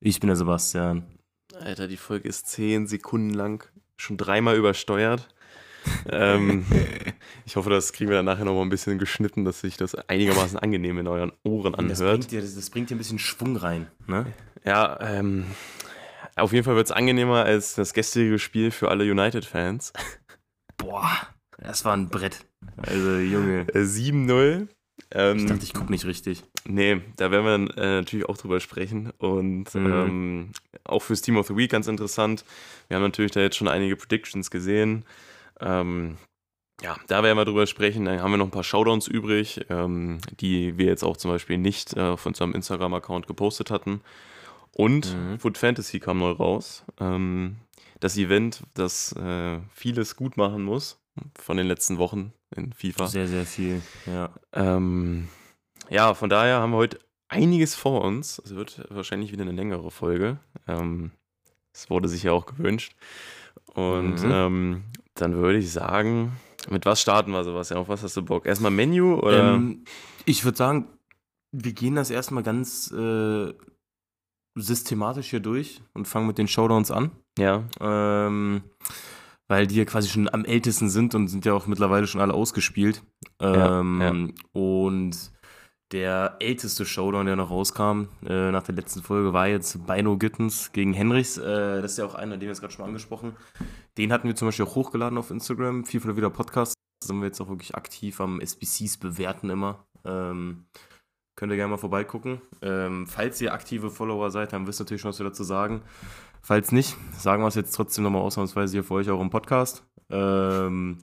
Ich bin der Sebastian. Alter, die Folge ist 10 Sekunden lang, schon dreimal übersteuert. ähm, ich hoffe, das kriegen wir dann nachher nochmal ein bisschen geschnitten, dass sich das einigermaßen angenehm in euren Ohren Das anhört. bringt, dir, das, das bringt dir ein bisschen Schwung rein, ne? Ja, ähm, auf jeden Fall wird es angenehmer als das gestrige Spiel für alle United-Fans. Boah, das war ein Brett. Also, Junge. Äh, 7-0. Ähm, Ich dachte, ich gucke nicht richtig. Nee, da werden wir äh, natürlich auch drüber sprechen. Und Mhm. ähm, auch fürs Team of the Week ganz interessant. Wir haben natürlich da jetzt schon einige Predictions gesehen. Ähm, ja, da werden wir drüber sprechen. Dann haben wir noch ein paar Shoutdowns übrig, ähm, die wir jetzt auch zum Beispiel nicht äh, auf unserem Instagram-Account gepostet hatten. Und Mhm. Foot Fantasy kam neu raus. Ähm, das Event, das äh, vieles gut machen muss von den letzten Wochen in FIFA. Sehr, sehr viel, ja. Ähm, ja, von daher haben wir heute einiges vor uns. Es wird wahrscheinlich wieder eine längere Folge. Ähm, Es wurde sich ja auch gewünscht. Und Mhm. ähm, dann würde ich sagen, mit was starten wir sowas? Ja, auf was hast du Bock? Erstmal Menü oder? Ähm, ich würde sagen, wir gehen das erstmal ganz äh, systematisch hier durch und fangen mit den Showdowns an. ja. Ähm, weil die ja quasi schon am ältesten sind und sind ja auch mittlerweile schon alle ausgespielt. Ähm, Und der älteste Showdown, der noch rauskam äh, nach der letzten Folge, war jetzt Bino Gittens gegen Henrichs. Äh, das ist ja auch einer, den wir jetzt gerade schon mal angesprochen. Den hatten wir zum Beispiel auch hochgeladen auf Instagram, FIFA wieder Podcast. Da sind wir jetzt auch wirklich aktiv am SBCs bewerten immer. Ähm, könnt ihr gerne mal vorbeigucken. Ähm, falls ihr aktive Follower seid, dann wisst ihr natürlich schon, was wir dazu sagen. Falls nicht, sagen wir es jetzt trotzdem nochmal ausnahmsweise hier für euch auch im Podcast. Ähm,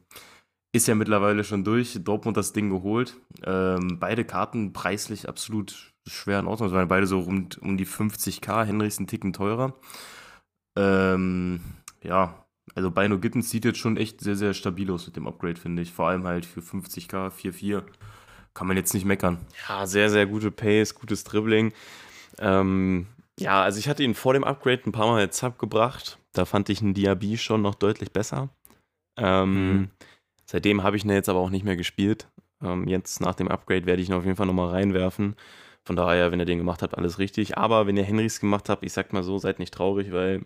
ist ja mittlerweile schon durch. Dortmund das Ding geholt. Ähm, beide Karten preislich absolut schwer in Ordnung. Waren beide so rund um die 50k. Henrichs ein Ticken teurer. Ähm, ja, also Bino Gittens sieht jetzt schon echt sehr, sehr stabil aus mit dem Upgrade, finde ich. Vor allem halt für 50k, 4-4. Kann man jetzt nicht meckern. Ja, sehr, sehr gute Pace, gutes Dribbling. Ähm, ja, also ich hatte ihn vor dem Upgrade ein paar Mal Sub gebracht. Da fand ich einen Diaby schon noch deutlich besser. Ähm, Mhm. Seitdem habe ich ihn jetzt aber auch nicht mehr gespielt. Ähm, jetzt nach dem Upgrade werde ich ihn auf jeden Fall nochmal reinwerfen. Von daher, wenn ihr den gemacht habt, alles richtig. Aber wenn ihr Henrys gemacht habt, ich sag mal so, seid nicht traurig, weil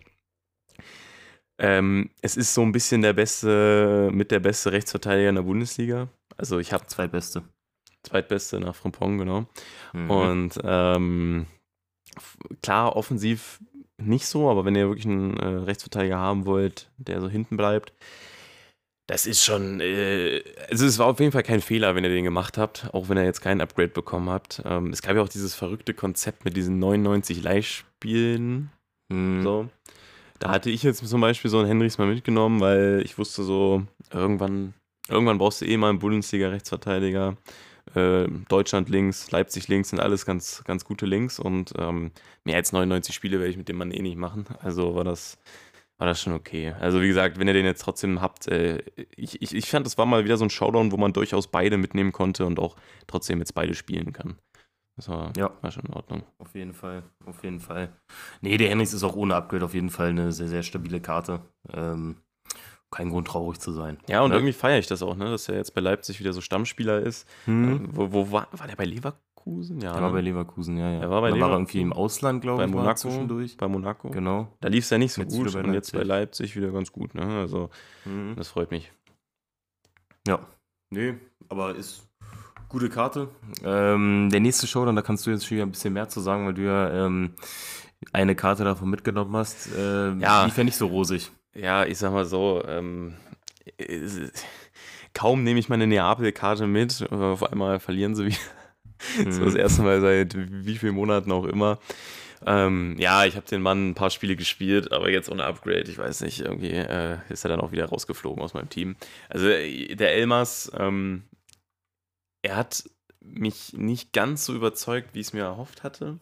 ähm, es ist so ein bisschen der beste, mit der beste Rechtsverteidiger in der Bundesliga. Also ich habe Zweitbeste. zweitbeste nach Frimpong, genau. Mhm. Und ähm, klar, offensiv nicht so, aber wenn ihr wirklich einen äh, Rechtsverteidiger haben wollt, der so hinten bleibt, das ist schon, äh, also es war auf jeden Fall kein Fehler, wenn ihr den gemacht habt, auch wenn ihr jetzt kein Upgrade bekommen habt. Ähm, es gab ja auch dieses verrückte Konzept mit diesen 99 Leihspielen, Mhm. so. Da hatte ich jetzt zum Beispiel so einen Henrichs mal mitgenommen, weil ich wusste so, irgendwann, irgendwann brauchst du eh mal einen Bundesliga-Rechtsverteidiger. Äh, Deutschland links, Leipzig links sind alles ganz, ganz gute Links und ähm, mehr als 99 Spiele werde ich mit dem Mann eh nicht machen. Also war das, war das schon okay. Also wie gesagt, wenn ihr den jetzt trotzdem habt, äh, ich, ich, ich fand, das war mal wieder so ein Showdown, wo man durchaus beide mitnehmen konnte und auch trotzdem jetzt beide spielen kann. Das war, Ja. war schon in Ordnung. Auf jeden Fall, auf jeden Fall. Nee, der Henrichs ist auch ohne Upgrade auf jeden Fall eine sehr, sehr stabile Karte. Ähm, kein Grund traurig zu sein. Ja, und Ja. irgendwie feiere ich das auch, ne, dass er jetzt bei Leipzig wieder so Stammspieler ist. Hm. Äh, Wo, wo war, war der bei Leverkusen? Ja, Er war ne? bei Leverkusen, ja, ja. Er war bei Dann war er Leverkusen. irgendwie im Ausland, glaube ich, war Monaco. zwischendurch. Bei Monaco. Genau. Da lief es ja nicht so Jetzt gut und jetzt bei Leipzig. Wieder ganz gut, ne? Also, Mhm. das freut mich. Ja. Nee, aber ist gute Karte. Ähm, der nächste Showdown, da kannst du jetzt schon wieder ein bisschen mehr zu sagen, weil du ja ähm, eine Karte davon mitgenommen hast. Ähm, Ja. Die fände ich so rosig. Ja, ich sag mal so, ähm, kaum nehme ich meine Neapel-Karte mit, auf einmal verlieren sie wieder. So das Mhm. erste Mal seit wie vielen Monaten auch immer. Ähm, ja, ich habe den Mann ein paar Spiele gespielt, aber jetzt ohne Upgrade, ich weiß nicht, irgendwie äh, ist er dann auch wieder rausgeflogen aus meinem Team. Also äh, der Elmas, ähm, er hat mich nicht ganz so überzeugt, wie ich es mir erhofft hatte.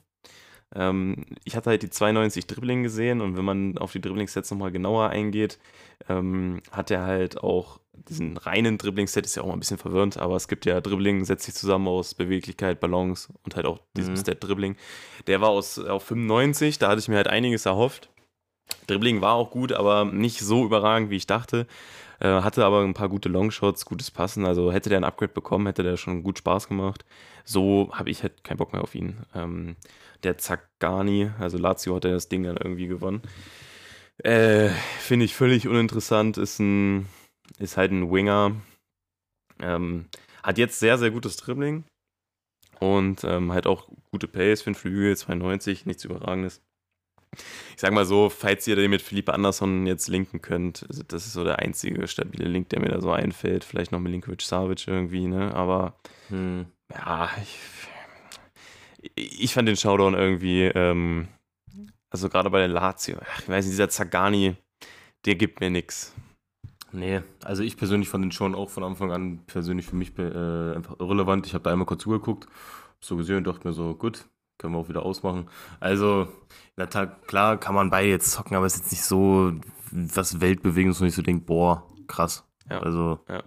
Ähm, ich hatte halt die 92 Dribbling gesehen und wenn man auf die Dribbling-Sets nochmal genauer eingeht, ähm, hat er halt auch diesen reinen Dribbling-Set, ist ja auch mal ein bisschen verwirrend, aber es gibt ja Dribbling, setzt sich zusammen aus Beweglichkeit, Balance und halt auch diesem mhm. Stat Dribbling. Der war aus, auf 95, da hatte ich mir halt einiges erhofft. Dribbling war auch gut, aber nicht so überragend, wie ich dachte. Äh, hatte aber ein paar gute Longshots, gutes Passen. Also hätte der ein Upgrade bekommen, hätte der schon gut Spaß gemacht. So habe ich halt keinen Bock mehr auf ihn. Ähm, der Zagani, also Lazio hat ja das Ding dann irgendwie gewonnen. Äh, Finde ich völlig uninteressant. Ist ein, ist halt ein Winger. Ähm, hat jetzt sehr, sehr gutes Dribbling. Und ähm, halt auch gute Pace für den Flügel, 92, nichts Überragendes ich sag mal so, falls ihr den mit Philippe Andersson jetzt linken könnt, also das ist so der einzige stabile Link, der mir da so einfällt. Vielleicht noch Milinkovic Savic irgendwie, ne? Aber hm. ja, ich, ich, fand den Showdown irgendwie, ähm, also gerade bei der Lazio, ach, ich weiß nicht, dieser Zagani, der gibt mir nichts. Nee, also ich persönlich fand den schon auch von Anfang an persönlich für mich äh, einfach irrelevant. Ich habe da einmal kurz zugeguckt, so gesehen und dachte mir so, gut, können wir auch wieder ausmachen. Also, na klar kann man beide jetzt zocken, aber es ist jetzt nicht so was Weltbewegendes, wo ich so denke, boah, krass. Ja. Also, ja.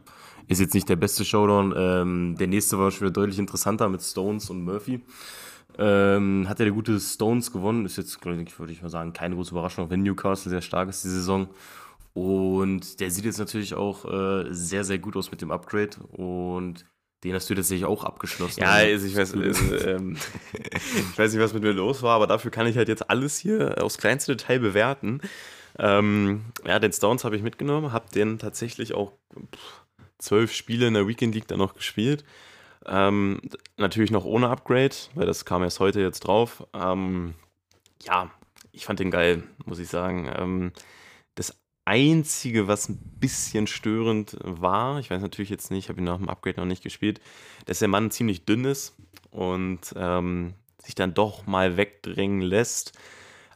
ist jetzt nicht der beste Showdown. Ähm, der nächste war schon wieder deutlich interessanter mit Stones und Murphy. Ähm, hat ja der gute Stones gewonnen. Ist jetzt, glaube ich, würde ich mal sagen, keine große Überraschung, auch wenn Newcastle sehr stark ist die Saison. Und der sieht jetzt natürlich auch äh, sehr, sehr gut aus mit dem Upgrade. Und den hast du tatsächlich auch abgeschlossen. Ja, also ich, weiß, ähm, ich weiß nicht, was mit mir los war, aber dafür kann ich halt jetzt alles hier aufs kleinste Detail bewerten. Ähm, ja, den Stones habe ich mitgenommen, habe den tatsächlich auch zwölf Spiele in der Weekend League dann noch gespielt. Ähm, natürlich noch ohne Upgrade, weil das kam erst heute jetzt drauf. Ähm, ja, ich fand den geil, muss ich sagen. Einzige, was ein bisschen störend war, ich weiß natürlich jetzt nicht, ich habe ihn nach dem Upgrade noch nicht gespielt, dass der Mann ziemlich dünn ist und ähm, sich dann doch mal wegdrängen lässt,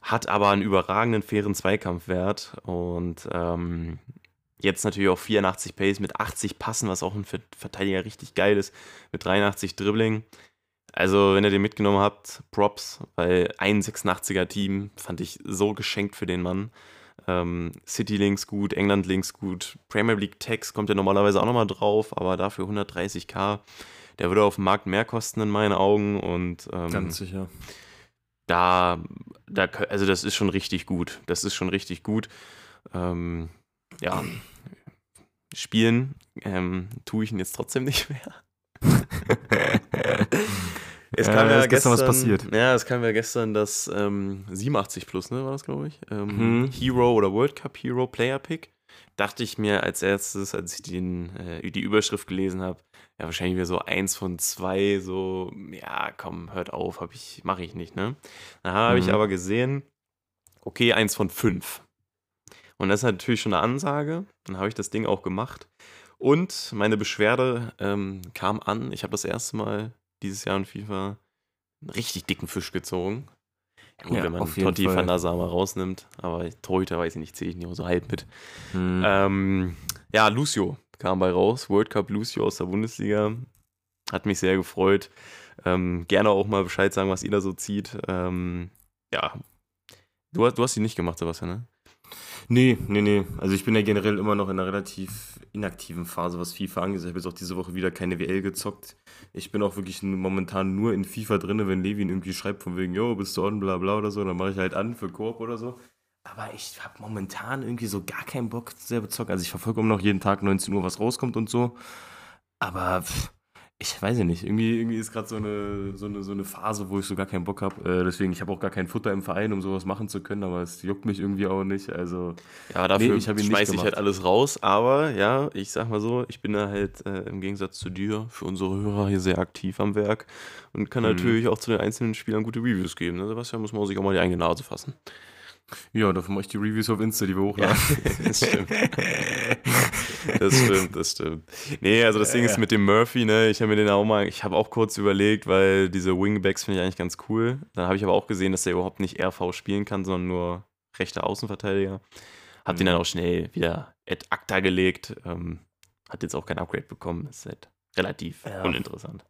hat aber einen überragenden fairen Zweikampfwert und ähm, jetzt natürlich auch 84 Pace mit 80 Passen, was auch ein Verteidiger richtig geil ist, mit 83 Dribbling. Also, wenn ihr den mitgenommen habt, Props, weil ein 86er Team fand ich so geschenkt für den Mann. Ähm, City Links gut, England Links gut, Premier League Tax kommt ja normalerweise auch nochmal drauf, aber dafür 130k. Der würde auf dem Markt mehr kosten in meinen Augen und ähm, ganz sicher. Da, da, also das ist schon richtig gut. Das ist schon richtig gut. Ähm, ja, spielen ähm, tue ich ihn jetzt trotzdem nicht mehr. Es kam ja, ja gestern, was passiert. Ja, es kam ja gestern das ähm, 87 plus, ne, war das, glaube ich. Ähm, mhm. Hero oder World Cup Hero Player Pick. Dachte ich mir als erstes, als ich den, äh, die Überschrift gelesen habe, ja, wahrscheinlich wieder so eins von zwei, so, ja, komm, hört auf, hab ich, mache ich nicht, ne? Dann habe mhm. ich aber gesehen, okay, eins von fünf. Und das ist natürlich schon eine Ansage. Dann habe ich das Ding auch gemacht. Und meine Beschwerde ähm, kam an. Ich habe das erste Mal dieses Jahr in FIFA einen richtig dicken Fisch gezogen. Gut, ja, wenn man Totti Fall. van der Sama rausnimmt, aber Torhüter weiß ich nicht, zähle ich nicht so halb mit. Hm. Ähm, ja, Lucio kam bei raus, World Cup Lucio aus der Bundesliga. Hat mich sehr gefreut. Ähm, gerne auch mal Bescheid sagen, was ihr da so zieht. Ähm, ja, du, du hast die nicht gemacht, Sebastian, ne? Nee, nee, nee. Also ich bin ja generell immer noch in einer relativ inaktiven Phase, was FIFA angeht. Ich habe jetzt auch diese Woche wieder keine WL gezockt. Ich bin auch wirklich momentan nur in FIFA drin, wenn Levin irgendwie schreibt von wegen, yo, bist du on, bla bla oder so, dann mache ich halt an für Koop oder so. Aber ich habe momentan irgendwie so gar keinen Bock selber zocken. Also ich verfolge immer noch jeden Tag 19 Uhr, was rauskommt und so. Aber pff, ich weiß ja nicht, irgendwie, irgendwie ist gerade so eine, so, eine, so eine Phase, wo ich so gar keinen Bock habe. Äh, deswegen, ich habe auch gar kein Futter im Verein, um sowas machen zu können, aber es juckt mich irgendwie auch nicht. Also, ja, dafür nee, ich schmeiße ich halt alles raus. Aber ja, ich sag mal so, ich bin da halt äh, im Gegensatz zu dir für unsere Hörer hier sehr aktiv am Werk und kann mhm. natürlich auch zu den einzelnen Spielern gute Reviews geben. Ne? Sebastian muss man sich auch mal die eigene Nase fassen. Ja, dafür mache ich die Reviews auf Insta, die wir hochladen. Ja, das stimmt. das stimmt, das stimmt. Nee, also das Ding ist mit dem Murphy, ne, ich habe mir den auch mal, ich habe auch kurz überlegt, weil diese Wingbacks finde ich eigentlich ganz cool. Dann habe ich aber auch gesehen, dass der überhaupt nicht RV spielen kann, sondern nur rechter Außenverteidiger. Hab mhm. den dann auch schnell wieder ad acta gelegt. Ähm, hat jetzt auch kein Upgrade bekommen. Ist halt relativ ja. uninteressant.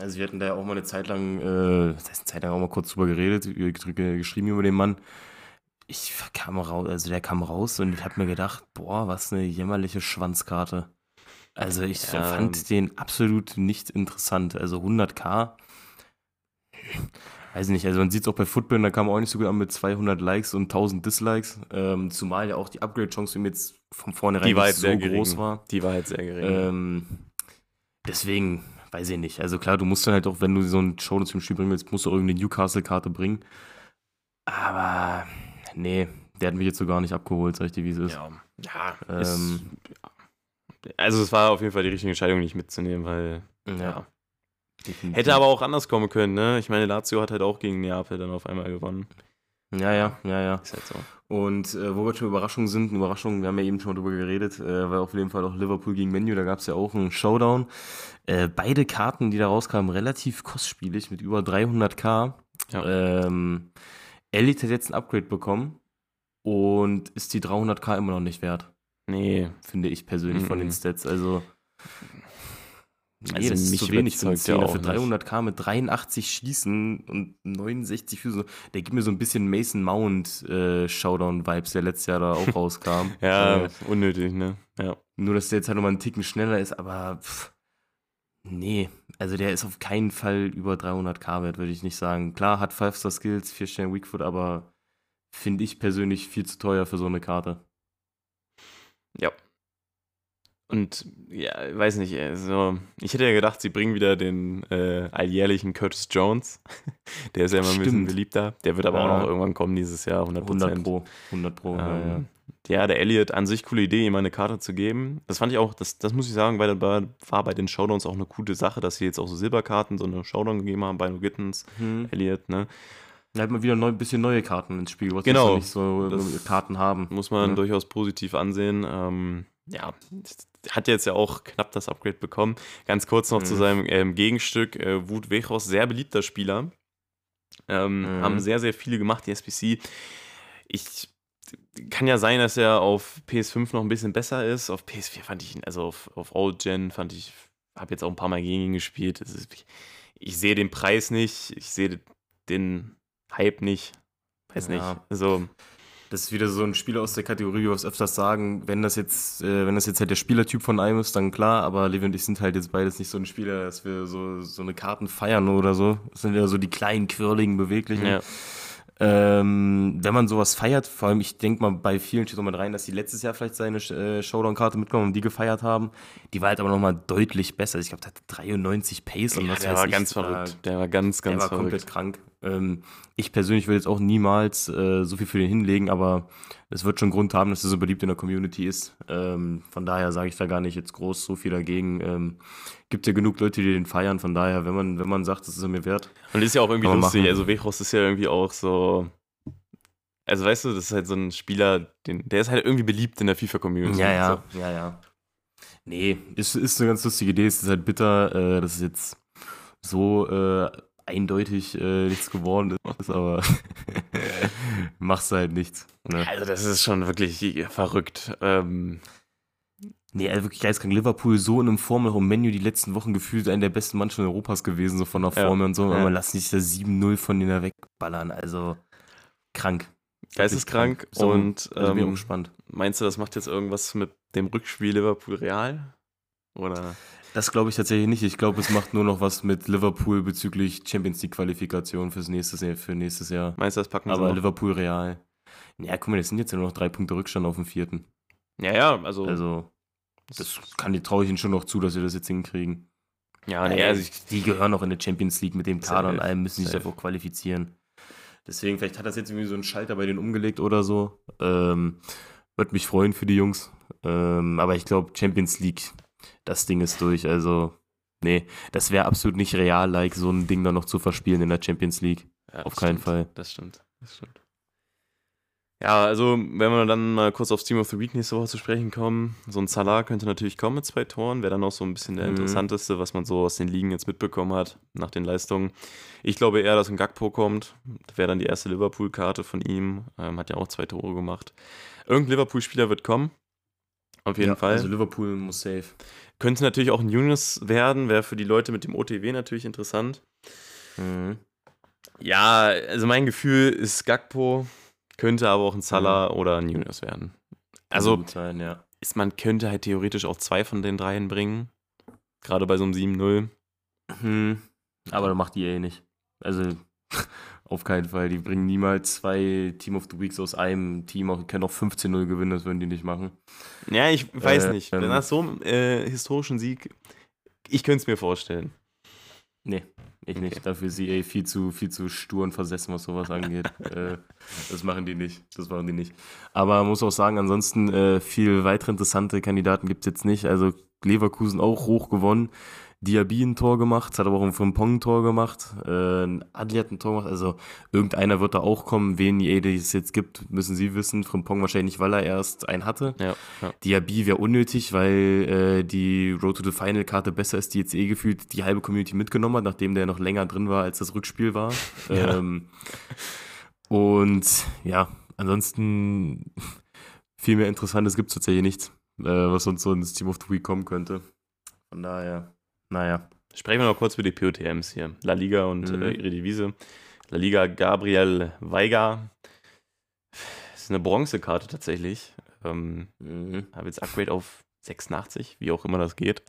Also wir hatten da ja auch mal eine Zeit lang, äh, das heißt eine Zeit lang auch mal kurz drüber geredet, geschrieben über den Mann. Ich kam raus, also der kam raus und ich habe mir gedacht, boah, was eine jämmerliche Schwanzkarte. Also ich ja. fand den absolut nicht interessant. Also 100k, weiß nicht, also man sieht es auch bei Football, da kam auch nicht so gut an mit 200 Likes und 1000 Dislikes. Ähm, zumal ja auch die Upgrade-Chance ihm jetzt von vornherein die nicht so groß war. Die war halt sehr gering. Ähm, deswegen, weiß ich nicht. Also klar, du musst dann halt auch, wenn du so einen Show zum Spiel bringen willst, musst du irgendeine Newcastle-Karte bringen. Aber nee, der hat mich jetzt so gar nicht abgeholt, sag ich dir, wie es ist. Ja, ja ähm, ist, also es war auf jeden Fall die richtige Entscheidung, nicht mitzunehmen, weil ja. ja. Hätte aber auch anders kommen können, ne? Ich meine, Lazio hat halt auch gegen Neapel dann auf einmal gewonnen. Ja, ja, ja, ja. Ist halt so. Und äh, wo wir schon Überraschungen sind, Überraschungen, wir haben ja eben schon mal drüber geredet, äh, war auf jeden Fall auch Liverpool gegen Menu, da gab es ja auch einen Showdown. Äh, beide Karten, die da rauskamen, relativ kostspielig mit über 300k. Ja. Ähm, Elite hat jetzt ein Upgrade bekommen und ist die 300k immer noch nicht wert. Nee. Finde ich persönlich mm -mm. von den. Stats. Also Nee, also das ist zu wenig für Zehner. Für 300k mit 83 Schießen und 69 Füße. Der gibt mir so ein bisschen Mason Mount äh, Showdown-Vibes, der letztes Jahr da auch rauskam. ja, äh, unnötig, ne? Ja. Nur, dass der jetzt halt nochmal einen Ticken schneller ist, aber pff, nee, also der ist auf keinen Fall über 300k wert, würde ich nicht sagen. Klar, hat 5-Star-Skills, 4 Sterne Weakfoot, aber finde ich persönlich viel zu teuer für so eine Karte. Ja, und ja, weiß nicht, also ich hätte ja gedacht, sie bringen wieder den äh, alljährlichen Curtis Jones. Der ist ja immer Stimmt. ein bisschen beliebter. Der wird aber ja. auch noch irgendwann kommen dieses Jahr, 100%. 100 Pro. 100 Pro, ähm, ja, ja. Ja, der Elliot an sich coole Idee, ihm eine Karte zu geben. Das fand ich auch, das, das muss ich sagen, weil war, war bei den Showdowns auch eine coole Sache, dass sie jetzt auch so Silberkarten, so eine Showdown gegeben haben bei No Gittens, hm. Elliot, ne? Da hat man wieder ein bisschen neue Karten ins Spiel, was genau. nicht so Karten haben. Muss man ja. durchaus positiv ansehen. Ähm, ja, hat jetzt ja auch knapp das Upgrade bekommen. Ganz kurz noch mhm. zu seinem ähm, Gegenstück, äh, Wut Wechos, sehr beliebter Spieler. Ähm, mhm. Haben sehr, sehr viele gemacht, die SPC. Ich kann ja sein, dass er auf PS5 noch ein bisschen besser ist. Auf PS4 fand ich ihn, also auf, auf Old Gen fand ich, habe jetzt auch ein paar Mal gegen ihn gespielt. Ist, ich, ich sehe den Preis nicht, ich sehe den Hype nicht. Weiß ja. nicht. Also das ist wieder so ein Spieler aus der Kategorie, wie wir es öfters sagen, wenn das jetzt, äh, wenn das jetzt halt der Spielertyp von einem ist, dann klar, aber Levi und ich sind halt jetzt beides nicht so ein Spieler, dass wir so, so eine Karten feiern oder so. Das sind ja so die kleinen, quirligen, beweglichen. Ja. Ähm, wenn man sowas feiert, vor allem, ich denke mal, bei vielen steht so mit rein, dass die letztes Jahr vielleicht seine äh, Showdown-Karte mitgenommen und die gefeiert haben. Die war halt aber nochmal deutlich besser. Ich glaube, der hatte 93 Pace und ja, was der war ich, ganz verrückt. Der war ganz, ganz der war verrückt. komplett krank. Ähm, ich persönlich will jetzt auch niemals äh, so viel für den hinlegen, aber es wird schon Grund haben, dass er so beliebt in der Community ist. Ähm, von daher sage ich da gar nicht jetzt groß so viel dagegen. Ähm, gibt ja genug Leute, die den feiern. Von daher, wenn man, wenn man sagt, das ist er mir wert. Und ist ja auch irgendwie lustig. Machen. Also Wechros ist ja irgendwie auch so. Also weißt du, das ist halt so ein Spieler, den, der ist halt irgendwie beliebt in der FIFA-Community. Ja, ja, so. ja, ja. Nee, ist, ist eine ganz lustige Idee. Es ist halt bitter, äh, dass es jetzt so äh, eindeutig äh, nichts geworden ist, aber machst du halt nichts. Ne? Also das ist schon wirklich verrückt. Ähm, Nee, also wirklich geistkrank. Liverpool so in einem Formel Home Menu die letzten Wochen gefühlt einer der besten Mannschaften Europas gewesen, so von der Formel ja, und so. Ja. Aber lass nicht das 7-0 von denen da wegballern. Also krank. Geisteskrank so, und also ähm, gespannt. Meinst du, das macht jetzt irgendwas mit dem Rückspiel Liverpool Real? Oder? Das glaube ich tatsächlich nicht. Ich glaube, es macht nur noch was mit Liverpool bezüglich Champions League Qualifikation fürs nächste, für nächstes Jahr. Meinst du, das packen sie Aber noch? Liverpool Real. Ja, guck mal, das sind jetzt ja nur noch drei Punkte Rückstand auf dem vierten. Ja, ja, also. Also das kann die traue ich ihnen schon noch zu, dass sie das jetzt hinkriegen. Ja, nee, also ich, die gehören noch in der Champions League mit dem Kader und allem, müssen sich davor qualifizieren. Deswegen, vielleicht hat das jetzt irgendwie so einen Schalter bei denen umgelegt oder so. Ähm, Würde mich freuen für die Jungs. Ähm, aber ich glaube, Champions League, das Ding ist durch. Also, nee, das wäre absolut nicht real-like, so ein Ding dann noch zu verspielen in der Champions League. Ja, Auf keinen stimmt. Fall. Das stimmt. Das stimmt. Ja, also wenn wir dann mal kurz aufs Team of the Week nächste Woche zu sprechen kommen, so ein Salah könnte natürlich kommen mit zwei Toren, wäre dann auch so ein bisschen der mhm. interessanteste, was man so aus den Ligen jetzt mitbekommen hat nach den Leistungen. Ich glaube eher, dass ein Gagpo kommt, wäre dann die erste Liverpool-Karte von ihm, ähm, hat ja auch zwei Tore gemacht. Irgendein Liverpool-Spieler wird kommen Auf jeden ja, Fall. Also Liverpool muss safe. Könnte natürlich auch ein Yunus werden, wäre für die Leute mit dem OTW natürlich interessant. Mhm. Ja, also mein Gefühl ist Gakpo, könnte aber auch ein Salah oder ein Yunus werden. Also sein, ja. ist, man könnte halt theoretisch auch zwei von den dreien bringen. Gerade bei so einem 7-0. Hm. Aber das macht die eh nicht. Also auf keinen Fall. Die bringen niemals zwei Team of the Weeks aus einem Team. Die können auch 15-0 gewinnen, das würden die nicht machen. Ja, ich weiß Äh, nicht. ähm, Nach so einem äh, historischen Sieg, ich könnte es mir vorstellen. Nee, ich Okay. nicht. Dafür ist sie eh viel zu, viel zu stur und versessen, was sowas angeht. äh, das machen die nicht. Das machen die nicht. Aber man muss auch sagen, ansonsten äh, viel weitere interessante Kandidaten gibt es jetzt nicht. Also Leverkusen auch hoch gewonnen. Diaby ein Tor gemacht, hat aber auch ein Frimpong ein Tor gemacht. Äh, ein Adli hat ein Tor gemacht. Also irgendeiner wird da auch kommen. Wen die es jetzt gibt, müssen sie wissen. Frimpong wahrscheinlich, weil er erst einen hatte. Ja, ja. Diaby wäre unnötig, weil äh, die Road to the Final Karte besser ist, die jetzt eh gefühlt die halbe Community mitgenommen hat, nachdem der noch länger drin war, als das Rückspiel war. Ja. ähm, und ja, ansonsten viel mehr Interessantes gibt es tatsächlich nichts, äh, was sonst so ins Team of the Week kommen könnte. Von daher, naja. Sprechen wir noch kurz über die POTMs hier. La Liga und Mhm. äh, ihre Devise. La Liga Gabriel Weiger. Das ist eine Bronzekarte tatsächlich. Ähm, Mhm. habe jetzt Upgrade auf 86, wie auch immer das geht.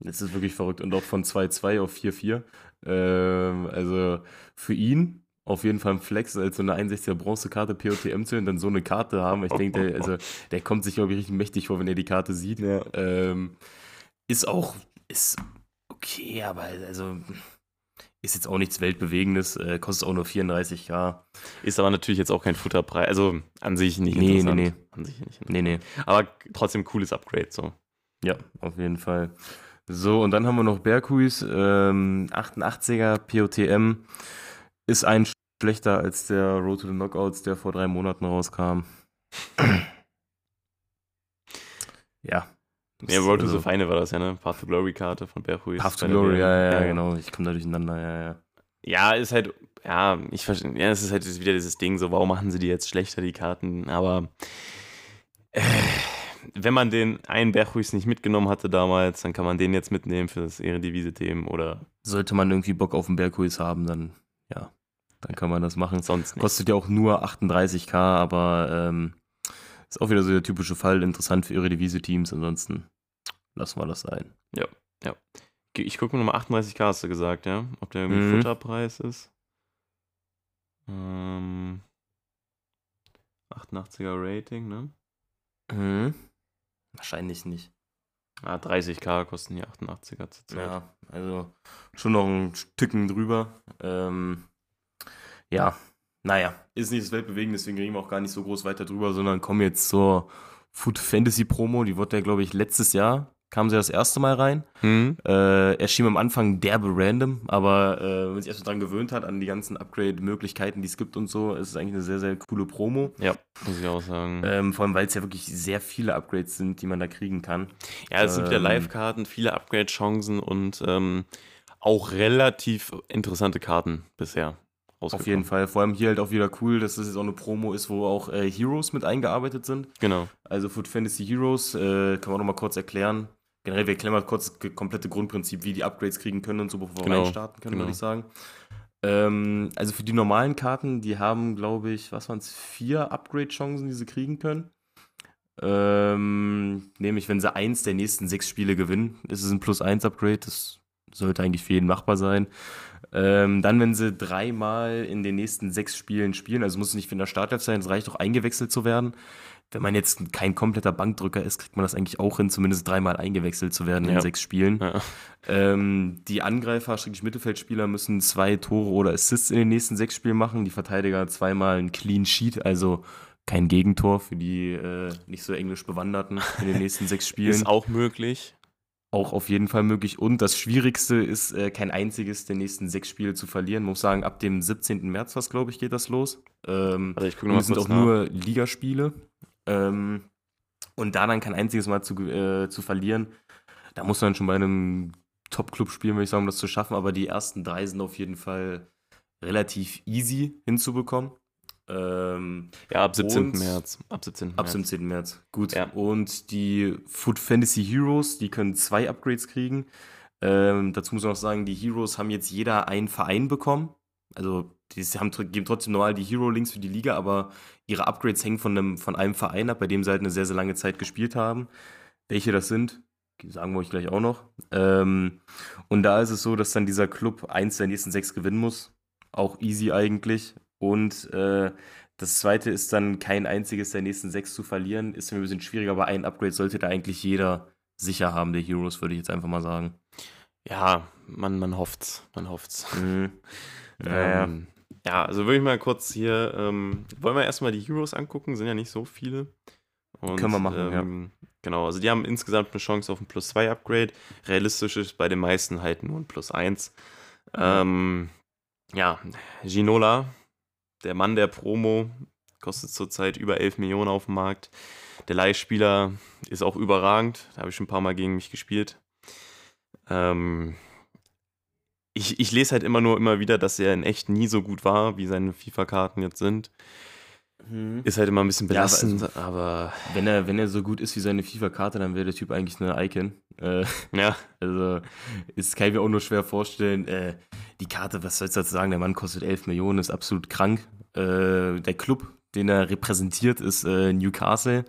Das ist wirklich verrückt. Und auch von 2-2 auf 4-4. Ähm, also für ihn auf jeden Fall ein Flex, als so eine 61er Bronzekarte POTM zu und dann so eine Karte haben. Ich denke, der, also, der kommt sich, glaube ich, richtig mächtig vor, wenn er die Karte sieht. Ja. Ähm, ist auch, ist okay, aber also ist jetzt auch nichts Weltbewegendes, äh, kostet auch nur 34k. Ist aber natürlich jetzt auch kein Futterpreis. Also an sich nicht Nee, interessant. nee, An sich nicht Nee, nee. Aber trotzdem cooles Upgrade so. Ja, auf jeden Fall. So, und dann haben wir noch Berghuis, ähm, 88er POTM. Ist ein schlechter als der Road to the Knockouts, der vor drei Monaten rauskam. ja. Ja, Road to Also, the Final war das ja, ne? Path to Glory Karte von Berghuis. Path to Glory, ja, ja, ja, genau. Ich komme da durcheinander, ja, ja. Ja, ist halt, ja, ich verstehe, ja, es ist halt wieder dieses Ding, so, warum machen sie die jetzt schlechter, die Karten, aber äh, wenn man den einen Berghuis nicht mitgenommen hatte damals, dann kann man den jetzt mitnehmen für das Ehrendivise-Themen oder Sollte man irgendwie Bock auf einen Berghuis haben, dann, ja, dann kann man das machen. sonst nicht. Kostet ja auch nur 38k, aber ähm, ist auch wieder so der typische Fall, interessant für ihre Devise-Teams. Ansonsten lassen wir das sein. Ich gucke mir nochmal 38k hast du gesagt, ja? Ob der irgendwie Mhm. Futterpreis ist. Ähm, 88er Rating, ne? Mhm. Wahrscheinlich nicht. Ah, 30k kosten die 88er zurzeit. Ja, also schon noch ein Stücken drüber. Ähm, ja, naja, ist nicht das Weltbewegen, deswegen reden wir auch gar nicht so groß weiter drüber, sondern kommen jetzt zur Food Fantasy Promo. Die wurde ja, glaube ich, letztes Jahr, kam sie das erste Mal rein. Hm? Äh, erschien am Anfang derbe random, aber äh, wenn man sich erst so dran gewöhnt hat, an die ganzen Upgrade-Möglichkeiten, die es gibt und so, ist es eigentlich eine sehr, sehr coole Promo. Ja, muss ich auch sagen. Ähm, vor allem, weil es ja wirklich sehr viele Upgrades sind, die man da kriegen kann. Ja, es sind wieder Ähm, Live-Karten, viele Upgrade-Chancen und ähm, auch relativ interessante Karten bisher. Auf jeden Fall. Vor allem hier halt auch wieder cool, dass das jetzt auch eine Promo ist, wo auch äh, Heroes mit eingearbeitet sind. Genau. Also Food Fantasy Heroes, äh, kann man noch mal kurz erklären. Generell, wir erklären mal kurz das komplette Grundprinzip, wie die Upgrades kriegen können und so, bevor wir Genau, reinstarten können, genau. würde ich sagen. Ähm, also für die normalen Karten, die haben, glaube ich, was waren es, vier Upgrade-Chancen, die sie kriegen können. Ähm, nämlich, wenn sie eins der nächsten sechs Spiele gewinnen, ist es ein Plus-1-Upgrade. Das sollte eigentlich für jeden machbar sein. Ähm, dann, wenn sie dreimal in den nächsten sechs Spielen spielen, also muss es nicht für in der Startelf sein, es reicht auch eingewechselt zu werden. Wenn man jetzt kein kompletter Bankdrücker ist, kriegt man das eigentlich auch hin, zumindest dreimal eingewechselt zu werden Ja. in sechs Spielen. Ja. Ähm, die Angreifer, schrägstrich Mittelfeldspieler, müssen zwei Tore oder Assists in den nächsten sechs Spielen machen. Die Verteidiger zweimal ein Clean Sheet, also kein Gegentor für die äh, nicht so englisch Bewanderten in den nächsten sechs Spielen. Ist auch möglich. Auch auf jeden Fall möglich. Und das Schwierigste ist, äh, kein einziges der nächsten sechs Spiele zu verlieren. Muss sagen, ab dem 17. März, was glaube ich, geht das los. Ähm, Also ich gucke es sind auch nach. nur Ligaspiele. Ähm, und da dann kein einziges Mal zu, äh, zu verlieren, da muss man schon bei einem Top-Club spielen, würde ich sagen, um das zu schaffen. Aber die ersten drei sind auf jeden Fall relativ easy hinzubekommen. Ähm, ja, ab 17. und- März. Ab 17. ab März. 17. März. Gut. Ja. Und die Foot Fantasy Heroes, die können zwei Upgrades kriegen. Ähm, dazu muss man noch sagen, die Heroes haben jetzt jeder einen Verein bekommen. Also, die haben, geben trotzdem normal die Hero-Links für die Liga, aber ihre Upgrades hängen von einem, von einem Verein ab, bei dem sie halt eine sehr, sehr lange Zeit gespielt haben. Welche das sind, sagen wir euch gleich auch noch. Ähm, und da ist es so, dass dann dieser Club eins der nächsten sechs gewinnen muss. Auch easy eigentlich. Und äh, das zweite ist dann kein einziges der nächsten sechs zu verlieren. Ist mir ein bisschen schwieriger, aber ein Upgrade sollte da eigentlich jeder sicher haben, der Heroes, würde ich jetzt einfach mal sagen. Ja, man, man hofft's. Man hofft's. Mhm. Ja, Ähm, ja, also würde ich mal kurz hier, ähm, wollen wir erstmal die Heroes angucken, sind ja nicht so viele. Und, Können wir machen, ja. ähm, Genau, also die haben insgesamt eine Chance auf ein Plus 2 Upgrade. Realistisch ist bei den meisten halt nur ein Plus 1. Ähm, ja, Ginola, der Mann der Promo, kostet zurzeit über 11 Millionen auf dem Markt. Der Leihspieler ist auch überragend, da habe ich schon ein paar Mal gegen mich gespielt. Ähm, ich, ich lese halt immer nur immer wieder, dass er in echt nie so gut war, wie seine FIFA-Karten jetzt sind. Mhm. Ist halt immer ein bisschen Ja, aber belastend, aber, Wenn er, wenn er so gut ist wie seine FIFA-Karte, dann wäre der Typ eigentlich eine Icon. Äh, ja, also, ist kann ich mir auch nur schwer vorstellen. Äh, die Karte, was sollst du dazu sagen? Der Mann kostet 11 Millionen, ist absolut krank. Äh, der Club, den er repräsentiert, ist äh, Newcastle.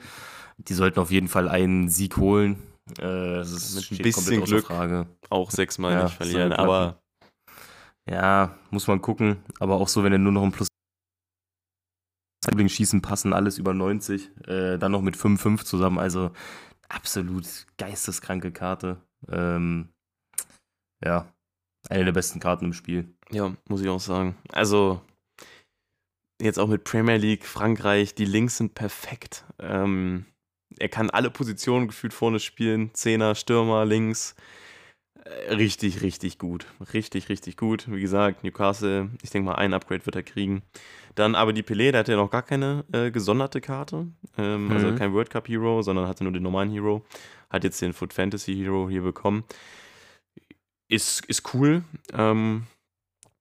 Die sollten auf jeden Fall einen Sieg holen. Äh, das ist, Mit ein bisschen Glück. Frage. auch sechsmal Ja, nicht verlieren, aber Ja, muss man gucken. Aber auch so, wenn er nur noch ein Plus Dribbling schießen passen, alles über 90. Äh, dann noch mit 5-5 zusammen. Also absolut geisteskranke Karte. Ähm, ja, eine der besten Karten im Spiel. ja, muss ich auch sagen. Also, jetzt auch mit Premier League, Frankreich, die Links sind perfekt. Ähm, er kann alle Positionen gefühlt vorne spielen. Zehner, Stürmer, links. Äh, Richtig, richtig gut. Richtig, richtig gut. Wie gesagt, Newcastle, ich denke mal, ein Upgrade wird er kriegen. Dann aber die Pelé, der hatte ja noch gar keine äh, gesonderte Karte. Ähm, Also Mhm. kein World Cup Hero, sondern hatte nur den normalen Hero. Hat jetzt den Foot Fantasy Hero hier bekommen. Ist, ist cool. Ähm,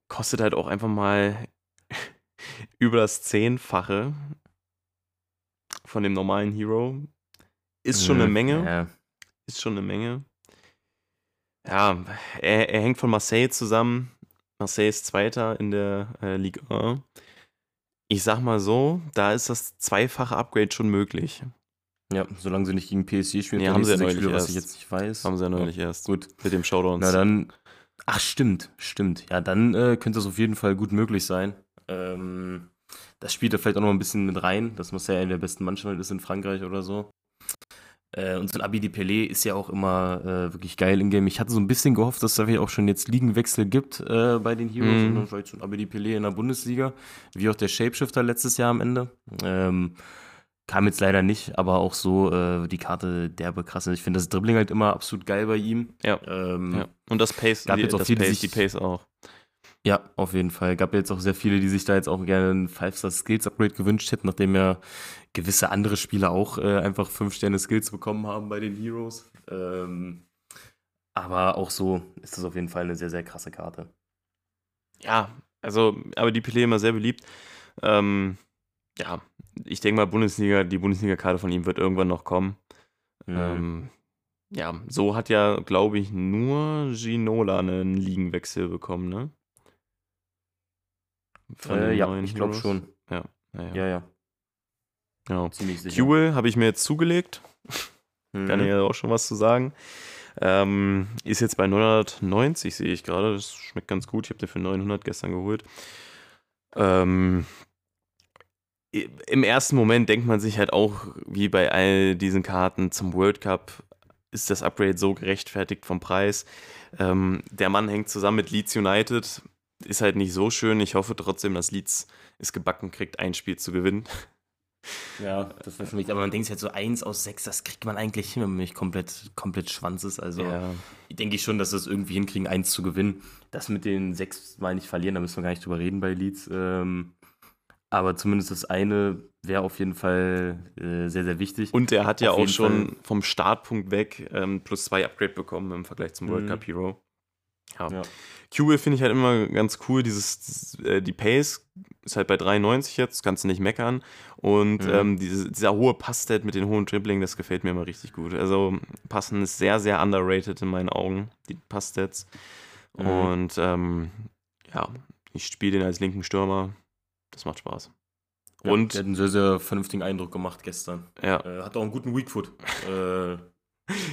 kostet halt auch einfach mal über das Zehnfache von dem normalen Hero. Ist schon eine Mhm, Menge Ja. ist schon eine Menge. Ja, er, er hängt von Marseille zusammen. Marseille ist Zweiter in der äh, Ligue 1. Ich sag mal so, da ist das zweifache Upgrade schon möglich. ja, solange sie nicht gegen PSG spielen, Nee, haben sie ja neulich Spieler, was erst. ich jetzt nicht weiß. Haben sie ja neulich erst. Gut. Mit dem Showdowns. Na dann. Ach, stimmt, stimmt. Ja, dann äh, könnte es auf jeden Fall gut möglich sein. Ähm, das spielt da vielleicht auch noch ein bisschen mit rein, dass ja eine der besten Mannschaften ist in Frankreich oder so. Äh, und so ein Abidi Pelé ist ja auch immer äh, wirklich geil im Game. Ich hatte so ein bisschen gehofft, dass es da vielleicht auch schon jetzt Ligenwechsel gibt äh, bei den Heroes Mhm. und dann vielleicht so ein Abidi Pelé in der Bundesliga, wie auch der Shapeshifter letztes Jahr am Ende. Ähm, kam jetzt leider nicht, aber auch so äh, die Karte derbe krass. Ich finde das Dribbling halt immer absolut geil bei ihm. Ja. Ähm, ja. Und das Pace, Gab die, jetzt auch das viele, Pace, sich- die Pace auch. Ja, auf jeden Fall. Gab jetzt auch sehr viele, die sich da jetzt auch gerne ein 5-Star-Skills-Upgrade gewünscht hätten, nachdem ja gewisse andere Spieler auch äh, einfach 5-Sterne-Skills bekommen haben bei den Heroes. Ähm, aber auch so ist das auf jeden Fall eine sehr, sehr krasse Karte. Ja, also, aber die Pelé immer sehr beliebt. Ähm, ja, ich denke mal, Bundesliga, die Bundesliga-Karte von ihm wird irgendwann noch kommen. Mhm. Ähm, ja, so hat ja, glaube ich, nur Ginola einen Ligenwechsel bekommen, ne? Von äh, ja, ich glaube schon. Ja, ja. Ja, ja, Genau. ziemlich sicher. Jewel habe ich mir jetzt zugelegt. Mhm. Kann ich ja auch schon was zu sagen. Ähm, ist jetzt bei 990, sehe ich gerade. Das schmeckt ganz gut. Ich habe den für 900 gestern geholt. Ähm, Im ersten Moment denkt man sich halt auch, wie bei all diesen Karten zum World Cup, ist das Upgrade so gerechtfertigt vom Preis. Ähm, der Mann hängt zusammen mit Leeds United. Ist halt nicht so schön. Ich hoffe trotzdem, dass Leeds es gebacken kriegt, ein Spiel zu gewinnen. Ja, das wäre für mich, aber man denkt sich halt so 1 aus 6, das kriegt man eigentlich hin, wenn man nicht komplett, komplett Schwanz ist. Also Ja. denke ich schon, dass wir es irgendwie hinkriegen, eins zu gewinnen. Das mit den sechs Mal nicht verlieren, da müssen wir gar nicht drüber reden bei Leeds. Ähm, aber zumindest das eine wäre auf jeden Fall äh, sehr, sehr wichtig. Und er hat ja Auf auch schon Fall. vom Startpunkt weg ähm, plus zwei Upgrade bekommen im Vergleich zum World Mhm. Cup Hero. Ja. ja. QL finde ich halt immer ganz cool. Dieses, äh, die Pace ist halt bei 93 jetzt, kannst du nicht meckern. Und mhm. ähm, diese, dieser hohe Passstat mit den hohen Dribbling, das gefällt mir immer richtig gut. Also Passen ist sehr, sehr underrated in meinen Augen, die Passstats. Mhm. Und ähm, ja, ich spiele den als linken Stürmer. Das macht Spaß. Ja, und der hat einen sehr, sehr vernünftigen Eindruck gemacht gestern. Ja. Äh, hat auch einen guten Weakfoot. äh,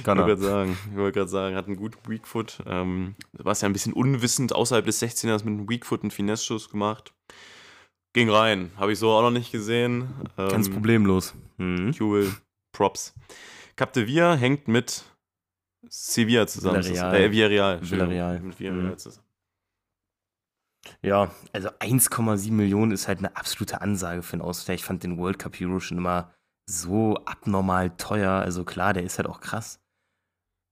kann ich wollte gerade sagen, ich wollte gerade sagen, hat einen guten Weakfoot. Ähm, war es ja ein bisschen unwissend außerhalb des 16ers mit einem Weakfoot einen Finesse-Schuss gemacht. Ging rein. Habe ich so auch noch nicht gesehen. Ähm, Ganz problemlos. Mhm. Cool. Props. Capdevia hängt mit Sevilla zusammen. Villarreal. Äh, Villarreal. Villarreal. Mit Villarreal mhm. zusammen. Ja, also 1,7 Millionen ist halt eine absolute Ansage für einen Ausgleich. Ich fand den World Cup Hero schon immer so abnormal teuer. Also klar, der ist halt auch krass.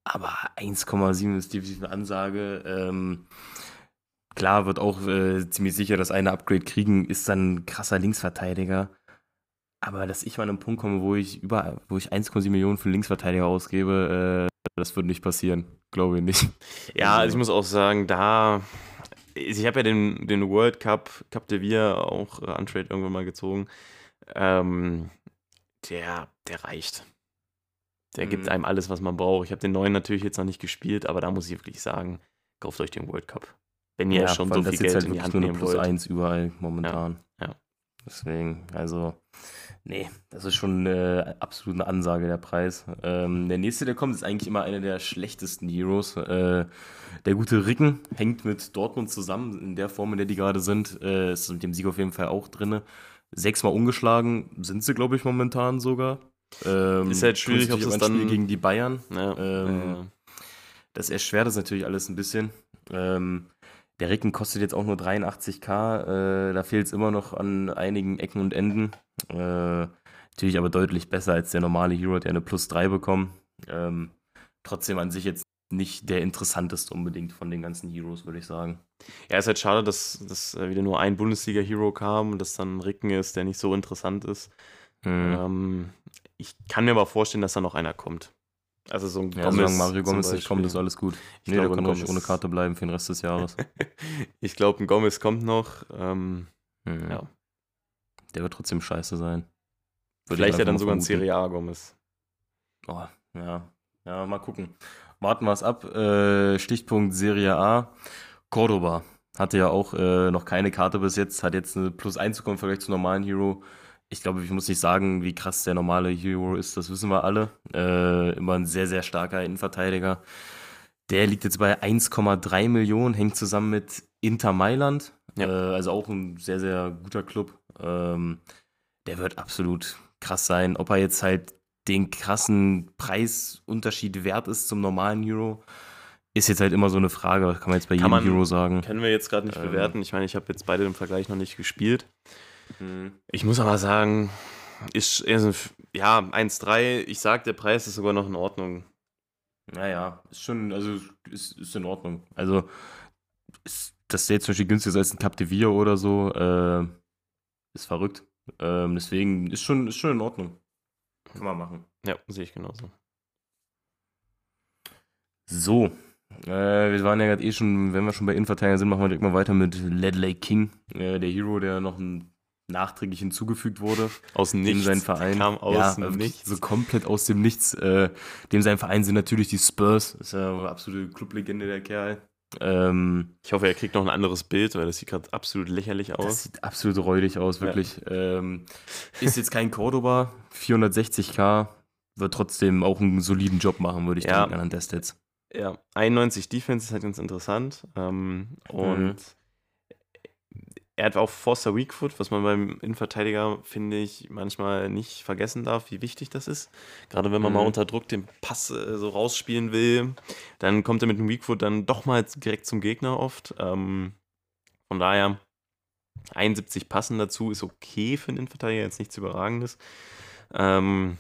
Aber 1,7 ist definitiv eine Ansage. Ähm, klar wird auch äh, ziemlich sicher das eine Upgrade kriegen, ist dann ein krasser Linksverteidiger. Aber dass ich mal an einen Punkt komme, wo ich über, wo ich 1,7 Millionen für einen Linksverteidiger ausgebe, äh, das wird nicht passieren. Glaube ich nicht. Ja, also ich muss auch sagen, da. Ich habe ja den, den World Cup, Cup de Via auch äh, Untrade irgendwann mal gezogen. Ähm, der, der reicht. Der mhm. gibt einem alles, was man braucht. Ich habe den neuen natürlich jetzt noch nicht gespielt, aber da muss ich wirklich sagen, kauft euch den World Cup. Wenn ihr ja, schon so viel Geld halt in die Hand nehmen plus wollt. eins überall momentan. Ja, ja. Deswegen, also, nee, das ist schon äh, absolut eine Ansage, der Preis. Ähm, der nächste, der kommt, ist eigentlich immer einer der schlechtesten Heroes. Äh, der gute Ricken hängt mit Dortmund zusammen, in der Form, in der die gerade sind. Äh, ist mit dem Sieg auf jeden Fall auch drin sechsmal ungeschlagen sind sie, glaube ich, momentan sogar. Ähm, ist halt schwierig, ob es dann gegen die Bayern. Ja, ähm, ja. Das erschwert es natürlich alles ein bisschen. Ähm, der Ricken kostet jetzt auch nur 83k. Äh, da fehlt es immer noch an einigen Ecken und Enden. Äh, natürlich aber deutlich besser als der normale Hero, der eine Plus 3 bekommt. Ähm, trotzdem an sich jetzt nicht der interessanteste unbedingt von den ganzen Heroes, würde ich sagen. Ja, ist halt schade, dass, dass wieder nur ein Bundesliga-Hero kam und das dann Ricken ist, der nicht so interessant ist. Mhm. Ähm, ich kann mir aber vorstellen, dass da noch einer kommt. Also so ein ja, Gomez. Solange Mario Gomez nicht kommt, ist alles gut. Ich nee, glaube, der kann ohne Karte bleiben für den Rest des Jahres. ich glaube, ein Gomez kommt noch. Ähm, mhm. Ja. Der wird trotzdem scheiße sein. Würde Vielleicht ja dann sogar ein Serie A Gomez. Oh, ja. Ja, mal gucken. Warten wir es ab. Äh, Stichpunkt Serie A. Cordoba hatte ja auch äh, noch keine Karte bis jetzt, hat jetzt eine Plus 1 bekommen im Vergleich zum normalen Hero. Ich glaube, ich muss nicht sagen, wie krass der normale Hero ist, das wissen wir alle. Äh, immer ein sehr, sehr starker Innenverteidiger. Der liegt jetzt bei 1,3 Millionen, hängt zusammen mit Inter Mailand. Ja. Äh, also auch ein sehr, sehr guter Club. Ähm, der wird absolut krass sein. Ob er jetzt halt den krassen Preisunterschied wert ist zum normalen Hero, ist jetzt halt immer so eine Frage, kann man jetzt bei kann jedem man, Hero sagen. Können wir jetzt gerade nicht ähm. bewerten. Ich meine, ich habe jetzt beide im Vergleich noch nicht gespielt. Mhm. Ich muss aber sagen, ist also, ja 1,3. Ich sag, der Preis ist sogar noch in Ordnung. Naja, ist schon, also ist, ist in Ordnung. Also, ist, dass der jetzt zum Beispiel günstiger ist als ein Captivia oder so, äh, ist verrückt. Ähm, deswegen ist schon, ist schon in Ordnung. Kann man machen. Ja, sehe ich genauso. So. Äh, wir waren ja gerade eh schon, wenn wir schon bei Innenverteidiger sind, machen wir direkt mal weiter mit Ledley King, äh, der Hero, der noch ein nachträglich hinzugefügt wurde. Aus dem Nichts. Sein Verein. Kam aus ja, dem Nichts. So komplett aus dem Nichts. Äh, dem sein Verein sind natürlich die Spurs. Ist ja eine absolute Clublegende, der Kerl. Ähm, ich hoffe, er kriegt noch ein anderes Bild, weil das sieht gerade absolut lächerlich aus. Das sieht absolut räudig aus, wirklich. Ja. Ähm, ist jetzt kein Cordoba, 460k, wird trotzdem auch einen soliden Job machen, würde ich ja. denken, an der Stats. Ja, 91 Defense ist halt ganz interessant. Ähm, und mhm er hat auch Forster Weakfoot, was man beim Innenverteidiger, finde ich, manchmal nicht vergessen darf, wie wichtig das ist. Gerade wenn man mhm. mal unter Druck den Pass äh, so rausspielen will, dann kommt er mit dem Weakfoot dann doch mal direkt zum Gegner oft. Ähm, von daher 71 Passen dazu ist okay für einen Innenverteidiger, jetzt nichts Überragendes. Ähm,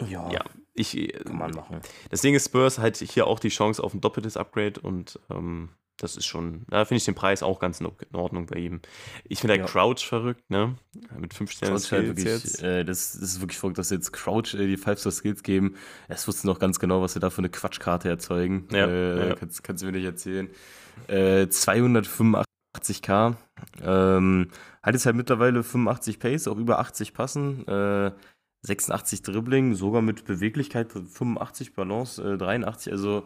ja, ja, ich, kann man machen. Das Ding ist, Spurs hat hier auch die Chance auf ein doppeltes Upgrade und ähm, das ist schon, da finde ich den Preis auch ganz in Ordnung bei ihm. Ich finde der Ja. Crouch verrückt, ne? Mit 5 Sternen Crouch halt Skills wirklich, jetzt. äh, das, das ist wirklich verrückt, dass jetzt Crouch äh, die 5-Star-Skills geben. Es wussten noch ganz genau, was sie da für eine Quatschkarte erzeugen. Ja, äh, ja. Kannst, kannst du mir nicht erzählen. Äh, 285k. Ähm, hat jetzt halt mittlerweile 85 Pace, auch über 80 Passen. Äh, 86 Dribbling, sogar mit Beweglichkeit 85 Balance, äh, 83. Also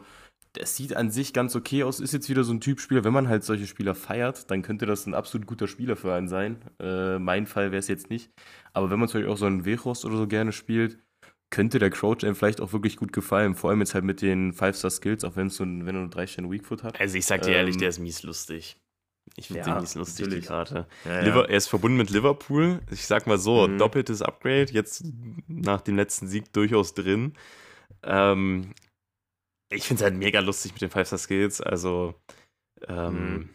das sieht an sich ganz okay aus. Ist jetzt wieder so ein Typspieler, wenn man halt solche Spieler feiert, dann könnte das ein absolut guter Spieler für einen sein. Äh, mein Fall wäre es jetzt nicht. Aber wenn man zum Beispiel auch so einen Wechhorst oder so gerne spielt, könnte der Crouch einem vielleicht auch wirklich gut gefallen. Vor allem jetzt halt mit den 5-Star-Skills, auch wenn es so wenn er nur 3 Sterne Weakfoot hat. Also ich sag dir ehrlich, Ähm, der ist mies lustig. Ich finde ja, den mies lustig, natürlich. die Karte. Ja, Liver, er ist verbunden mit Liverpool. Ich sag mal so, Mhm. doppeltes Upgrade, jetzt nach dem letzten Sieg durchaus drin. Ähm, ich finde es halt mega lustig mit den Five-Star-Skills. Also, ähm, Mhm.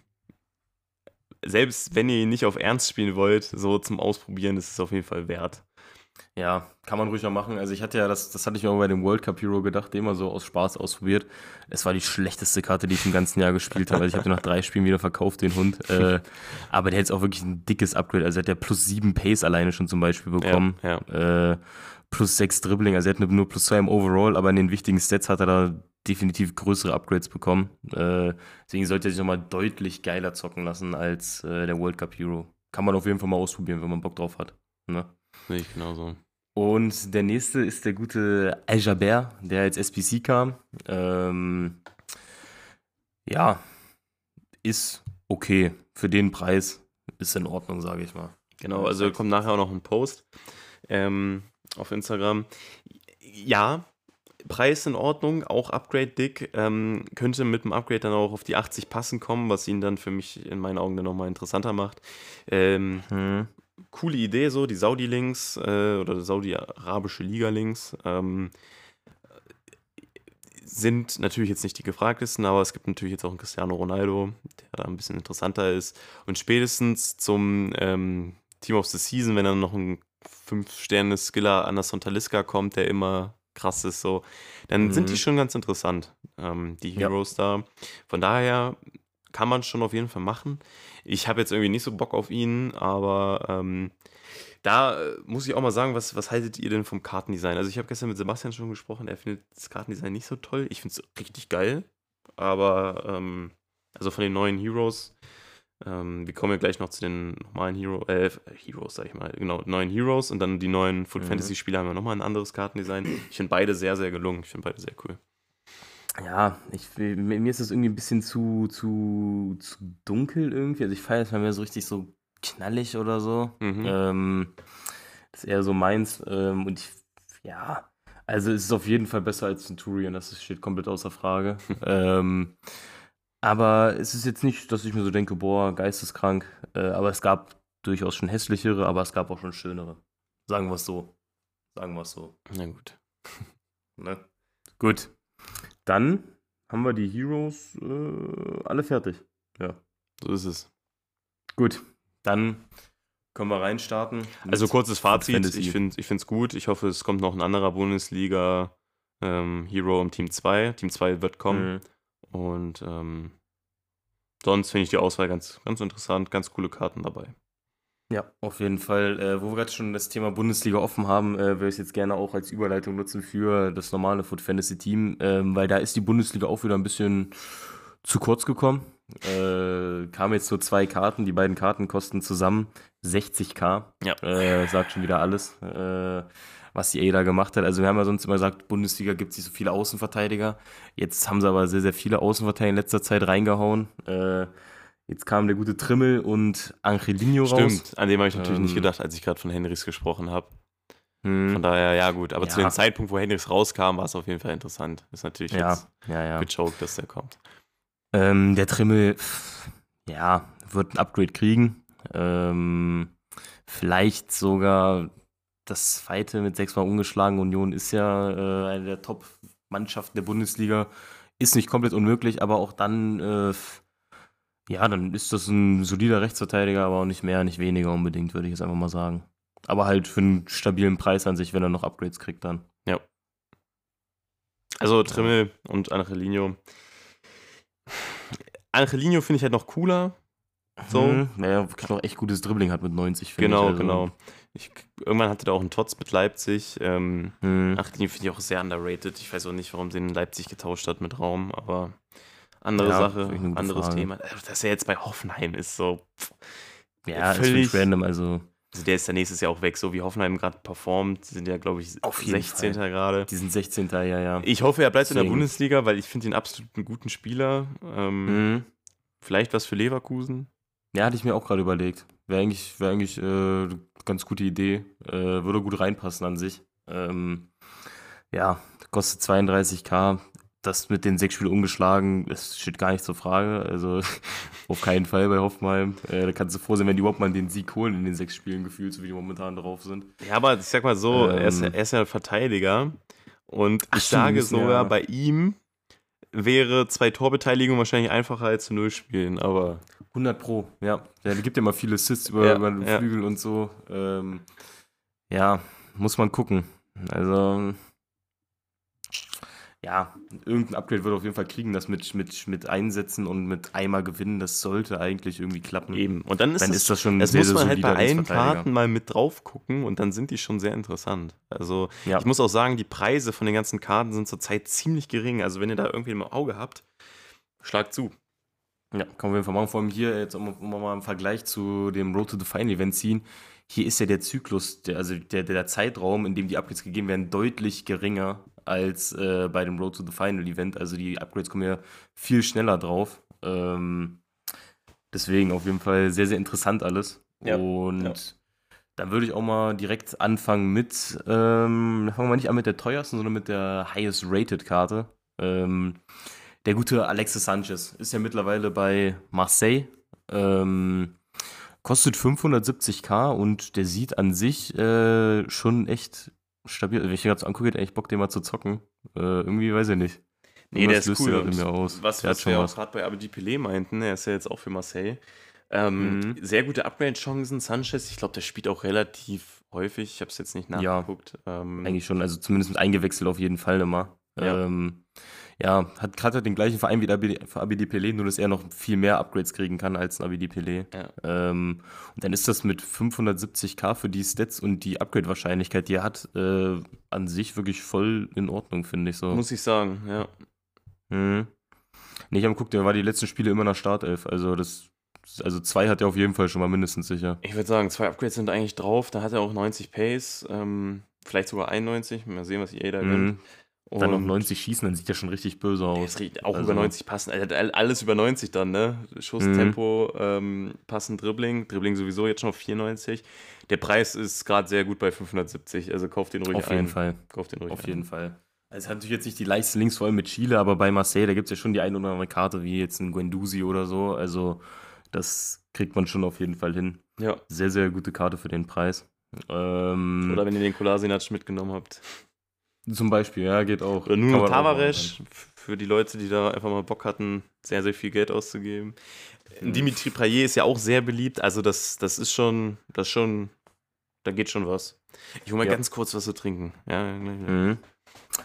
selbst wenn ihr ihn nicht auf Ernst spielen wollt, so zum Ausprobieren, ist es auf jeden Fall wert. Ja, kann man ruhig mal machen. Also ich hatte ja, das, das hatte ich mir auch bei dem World Cup Hero gedacht, den mal so aus Spaß ausprobiert. Es war die schlechteste Karte, die ich im ganzen Jahr gespielt habe. Also ich habe nach drei Spielen wieder verkauft, den Hund. Äh, aber der hat jetzt auch wirklich ein dickes Upgrade. Also er hat ja plus sieben Pace alleine schon zum Beispiel bekommen. Ja, ja. Äh, plus sechs Dribbling. Also er hat nur plus zwei im Overall, aber in den wichtigen Stats hat er da definitiv größere Upgrades bekommen. Äh, deswegen sollte er sich nochmal deutlich geiler zocken lassen als äh, der World Cup Hero. Kann man auf jeden Fall mal ausprobieren, wenn man Bock drauf hat. Ne? Sehe ich genauso. Und der nächste ist der gute Al Jaber, der als SPC kam. Ähm, ja, ist okay. Für den Preis ist in Ordnung, sage ich mal. Genau, also kommt nachher auch noch ein Post ähm, auf Instagram. Ja, Preis in Ordnung, auch Upgrade dick. Ähm, könnte mit dem Upgrade dann auch auf die 80 passen kommen, was ihn dann für mich in meinen Augen dann nochmal interessanter macht. Ähm, Hm. coole Idee so, die Saudi-Links äh, oder Saudi-Arabische Liga-Links ähm, sind natürlich jetzt nicht die gefragtesten, aber es gibt natürlich jetzt auch einen Cristiano Ronaldo, der da ein bisschen interessanter ist. Und spätestens zum ähm, Team of the Season, wenn dann noch ein 5-Sterne-Skiller an der Sontaliska kommt, der immer krass ist, so, dann sind die Mhm. schon ganz interessant, ähm, die Ja. Heroes da. Von daher kann man schon auf jeden Fall machen. Ich habe jetzt irgendwie nicht so Bock auf ihn, aber ähm, da äh, muss ich auch mal sagen, was, was haltet ihr denn vom Kartendesign? Also ich habe gestern mit Sebastian schon gesprochen, er findet das Kartendesign nicht so toll. Ich finde es richtig geil, aber ähm, also von den neuen Heroes, ähm, wir kommen ja gleich noch zu den normalen Hero, äh, Heroes, sag ich mal, genau, neuen Heroes und dann die neuen Foot Mhm. Fantasy Spieler haben ja nochmal ein anderes Kartendesign. Ich finde beide sehr, sehr gelungen. Ich finde beide sehr cool. Ja, ich, mir mir ist das irgendwie ein bisschen zu, zu, zu dunkel irgendwie. Also ich feiere es mal mehr so richtig so knallig oder so. Mhm. Ähm, das ist eher so meins. Ähm, und ich, ja, also es ist auf jeden Fall besser als Centurion, das steht komplett außer Frage. ähm, aber es ist jetzt nicht, dass ich mir so denke, boah, geisteskrank. Äh, aber es gab durchaus schon hässlichere, aber es gab auch schon schönere. Sagen wir es so. Sagen wir es so. Na gut. Ne? Gut. Dann haben wir die Heroes äh, alle fertig. Ja. So ist es. Gut. Dann können wir reinstarten. Also kurzes Fazit, ich finde es gut. Ich hoffe, es kommt noch ein anderer Bundesliga ähm, Hero im Team 2. Team 2 wird kommen. Mhm. Und ähm, sonst finde ich die Auswahl ganz, ganz interessant, ganz coole Karten dabei. Ja, auf jeden Fall. Äh, wo wir gerade schon das Thema Bundesliga offen haben, äh, würde ich es jetzt gerne auch als Überleitung nutzen für das normale Foot Fantasy Team, ähm, weil da ist die Bundesliga auch wieder ein bisschen zu kurz gekommen. Äh, kamen jetzt nur zwei Karten, die beiden Karten kosten zusammen 60k. Ja. Äh, sagt schon wieder alles, äh, was die EA da gemacht hat. Also wir haben ja sonst immer gesagt, Bundesliga gibt es nicht so viele Außenverteidiger. Jetzt haben sie aber sehr, sehr viele Außenverteidiger in letzter Zeit reingehauen. Äh, jetzt kam der gute Trimmel und Angelino raus. Stimmt, an dem habe ich natürlich nicht Ähm, gedacht, als ich gerade von Henrys gesprochen habe. Hm. Von daher, ja gut. Aber zu Ja. dem Zeitpunkt, wo Henrys rauskam, war es auf jeden Fall interessant. Ist natürlich Ja, jetzt ja, ja. gechoked, dass der kommt. Ähm, der Trimmel, ja, wird ein Upgrade kriegen. Ähm, vielleicht sogar das zweite mit sechsmal ungeschlagen. Union ist ja äh, eine der Top-Mannschaften der Bundesliga. Ist nicht komplett unmöglich, aber auch dann, äh, ja, dann ist das ein solider Rechtsverteidiger, aber auch nicht mehr, nicht weniger unbedingt, würde ich jetzt einfach mal sagen. Aber halt für einen stabilen Preis an sich, wenn er noch Upgrades kriegt dann. Also Trimmel und Angelino. Angelino finde ich halt noch cooler. So. Mhm. Naja, wirklich noch echt gutes Dribbling hat mit 90, finde Genau, ich. Also, genau. Ich, irgendwann hatte er auch einen Tots mit Leipzig. Ähm, Mhm. Angelino finde ich auch sehr underrated. Ich weiß auch nicht, warum sie in Leipzig getauscht hat mit Raum, aber andere Ja, Sache, anderes Frage. Thema. Dass er jetzt bei Hoffenheim ist, so. pff. Ja, ist völlig- völlig random. Also, Also der ist ja nächstes Jahr auch weg, so wie Hoffenheim gerade performt. Sind ja, glaube ich, Auf jeden 16. gerade. die sind 16. Ja, ja. Ich hoffe, er bleibt in der Deswegen. Bundesliga, weil ich finde ihn absolut einen guten Spieler. Ähm, Mhm. Vielleicht was für Leverkusen. Ja, hatte ich mir auch gerade überlegt. Wäre eigentlich, wär eigentlich äh, eine ganz gute Idee. Äh, würde gut reinpassen an sich. Ähm, ja, kostet 32k. Das mit den sechs Spielen ungeschlagen, das steht gar nicht zur Frage. Also auf keinen Fall bei Hoffenheim. Äh, da kannst du froh sein, wenn die überhaupt mal den Sieg holen in den sechs Spielen gefühlt, so wie die momentan drauf sind. Ja, aber ich sag mal so, er, ist, Ähm. er ist ja ein Verteidiger. Und Ach, ich sage müssen sogar, ja- bei ihm wäre zwei Torbeteiligungen wahrscheinlich einfacher als zu Null spielen. Aber 100 Pro, ja. Der gibt ja mal viele Assists über, Ja, über den ja. Flügel und so. Ähm, ja, muss man gucken. Also, ja, irgendein Upgrade wird auf jeden Fall kriegen, das mit, mit, mit Einsätzen und mit einmal gewinnen, das sollte eigentlich irgendwie klappen. eben. Und dann ist, Dann es, ist das schon das sehr, muss sehr man halt bei allen. Karten mal mit drauf gucken und dann sind die schon sehr interessant. Also Ja. ich muss auch sagen, die Preise von den ganzen Karten sind zurzeit ziemlich gering. Also wenn ihr da irgendwie im Auge habt, schlagt zu. Ja, kann man auf jeden Fall machen. Vor allem hier, jetzt um, um mal einen Vergleich zu dem Road to the Final Event ziehen. Hier ist ja der Zyklus, der, also der, der Zeitraum, in dem die Upgrades gegeben werden, deutlich geringer als äh, bei dem Road to the Final Event. Also die Upgrades kommen ja viel schneller drauf. Ähm, deswegen auf jeden Fall sehr, sehr interessant alles. Ja, Und ja. dann würde ich auch mal direkt anfangen mit, ähm, fangen wir mal nicht an mit der teuersten, sondern mit der highest rated Karte. Ähm, der gute Alexis Sanchez ist ja mittlerweile bei Marseille. Ähm, kostet 570k und der sieht an sich äh, schon echt stabil. Wenn ich gerade so angucke, hätte ich eigentlich Bock, den mal zu zocken. Äh, irgendwie weiß ich nicht. Nee, der ist cool. der Und in mir aus. Was, Der was schon wir auch was. gerade bei Abedi Pelé meinten, er ist ja jetzt auch für Marseille. Ähm, Mhm. Sehr gute Upgrade-Chancen. Sanchez, ich glaube, der spielt auch relativ häufig. Ich habe es jetzt nicht Ja. nachgeguckt. Ähm, Eigentlich schon, also zumindest mit eingewechselt auf jeden Fall immer. Ja. Ähm, ja, hat gerade den gleichen Verein wie ABD Pelé, nur dass er noch viel mehr Upgrades kriegen kann als ein ABD Pelé. Ja. Ähm, und dann ist das mit 570k für die Stats und die Upgrade-Wahrscheinlichkeit, die er hat, äh, an sich wirklich voll in Ordnung, finde ich so. Muss ich sagen, ja. Mhm. Nee, ich habe geguckt, der war die letzten Spiele immer nach Startelf. Also das, also zwei hat er auf jeden Fall schon mal mindestens sicher. Ich würde sagen, zwei Upgrades sind eigentlich drauf. Da hat er auch 90 Pace, ähm, vielleicht sogar 91. Mal sehen, was EA da gönnt. Mhm. Dann noch Und 90 schießen, dann sieht er schon richtig böse aus. auch Also- über 90 passen. Also all- alles über 90 dann, ne? Schuss, Mhm. Tempo, ähm, passen, Dribbling. Dribbling sowieso jetzt schon auf 94. Der Preis ist gerade sehr gut bei 570. Also kauft den ruhig Auf ein. jeden Fall. Kauft den ruhig Auf ein. jeden Fall. Also hat natürlich jetzt nicht die leichteste Links, vor allem mit Chile, aber bei Marseille, da gibt es ja schon die eine oder andere Karte, wie jetzt ein Guendouzi oder so. Also das kriegt man schon auf jeden Fall hin. Ja. Sehr, sehr gute Karte für den Preis. Ähm, Oder wenn ihr den Kolasinac mitgenommen habt. Zum Beispiel, ja, geht auch. Oder Nuno Tavares, für die Leute, die da einfach mal Bock hatten, sehr, sehr viel Geld auszugeben. Mhm. Dimitri Praillet ist ja auch sehr beliebt, also das, das ist schon, das schon, da geht schon was. Ich hole mal Ja. ganz kurz was zu trinken. Ja, gleich wieder. Mhm.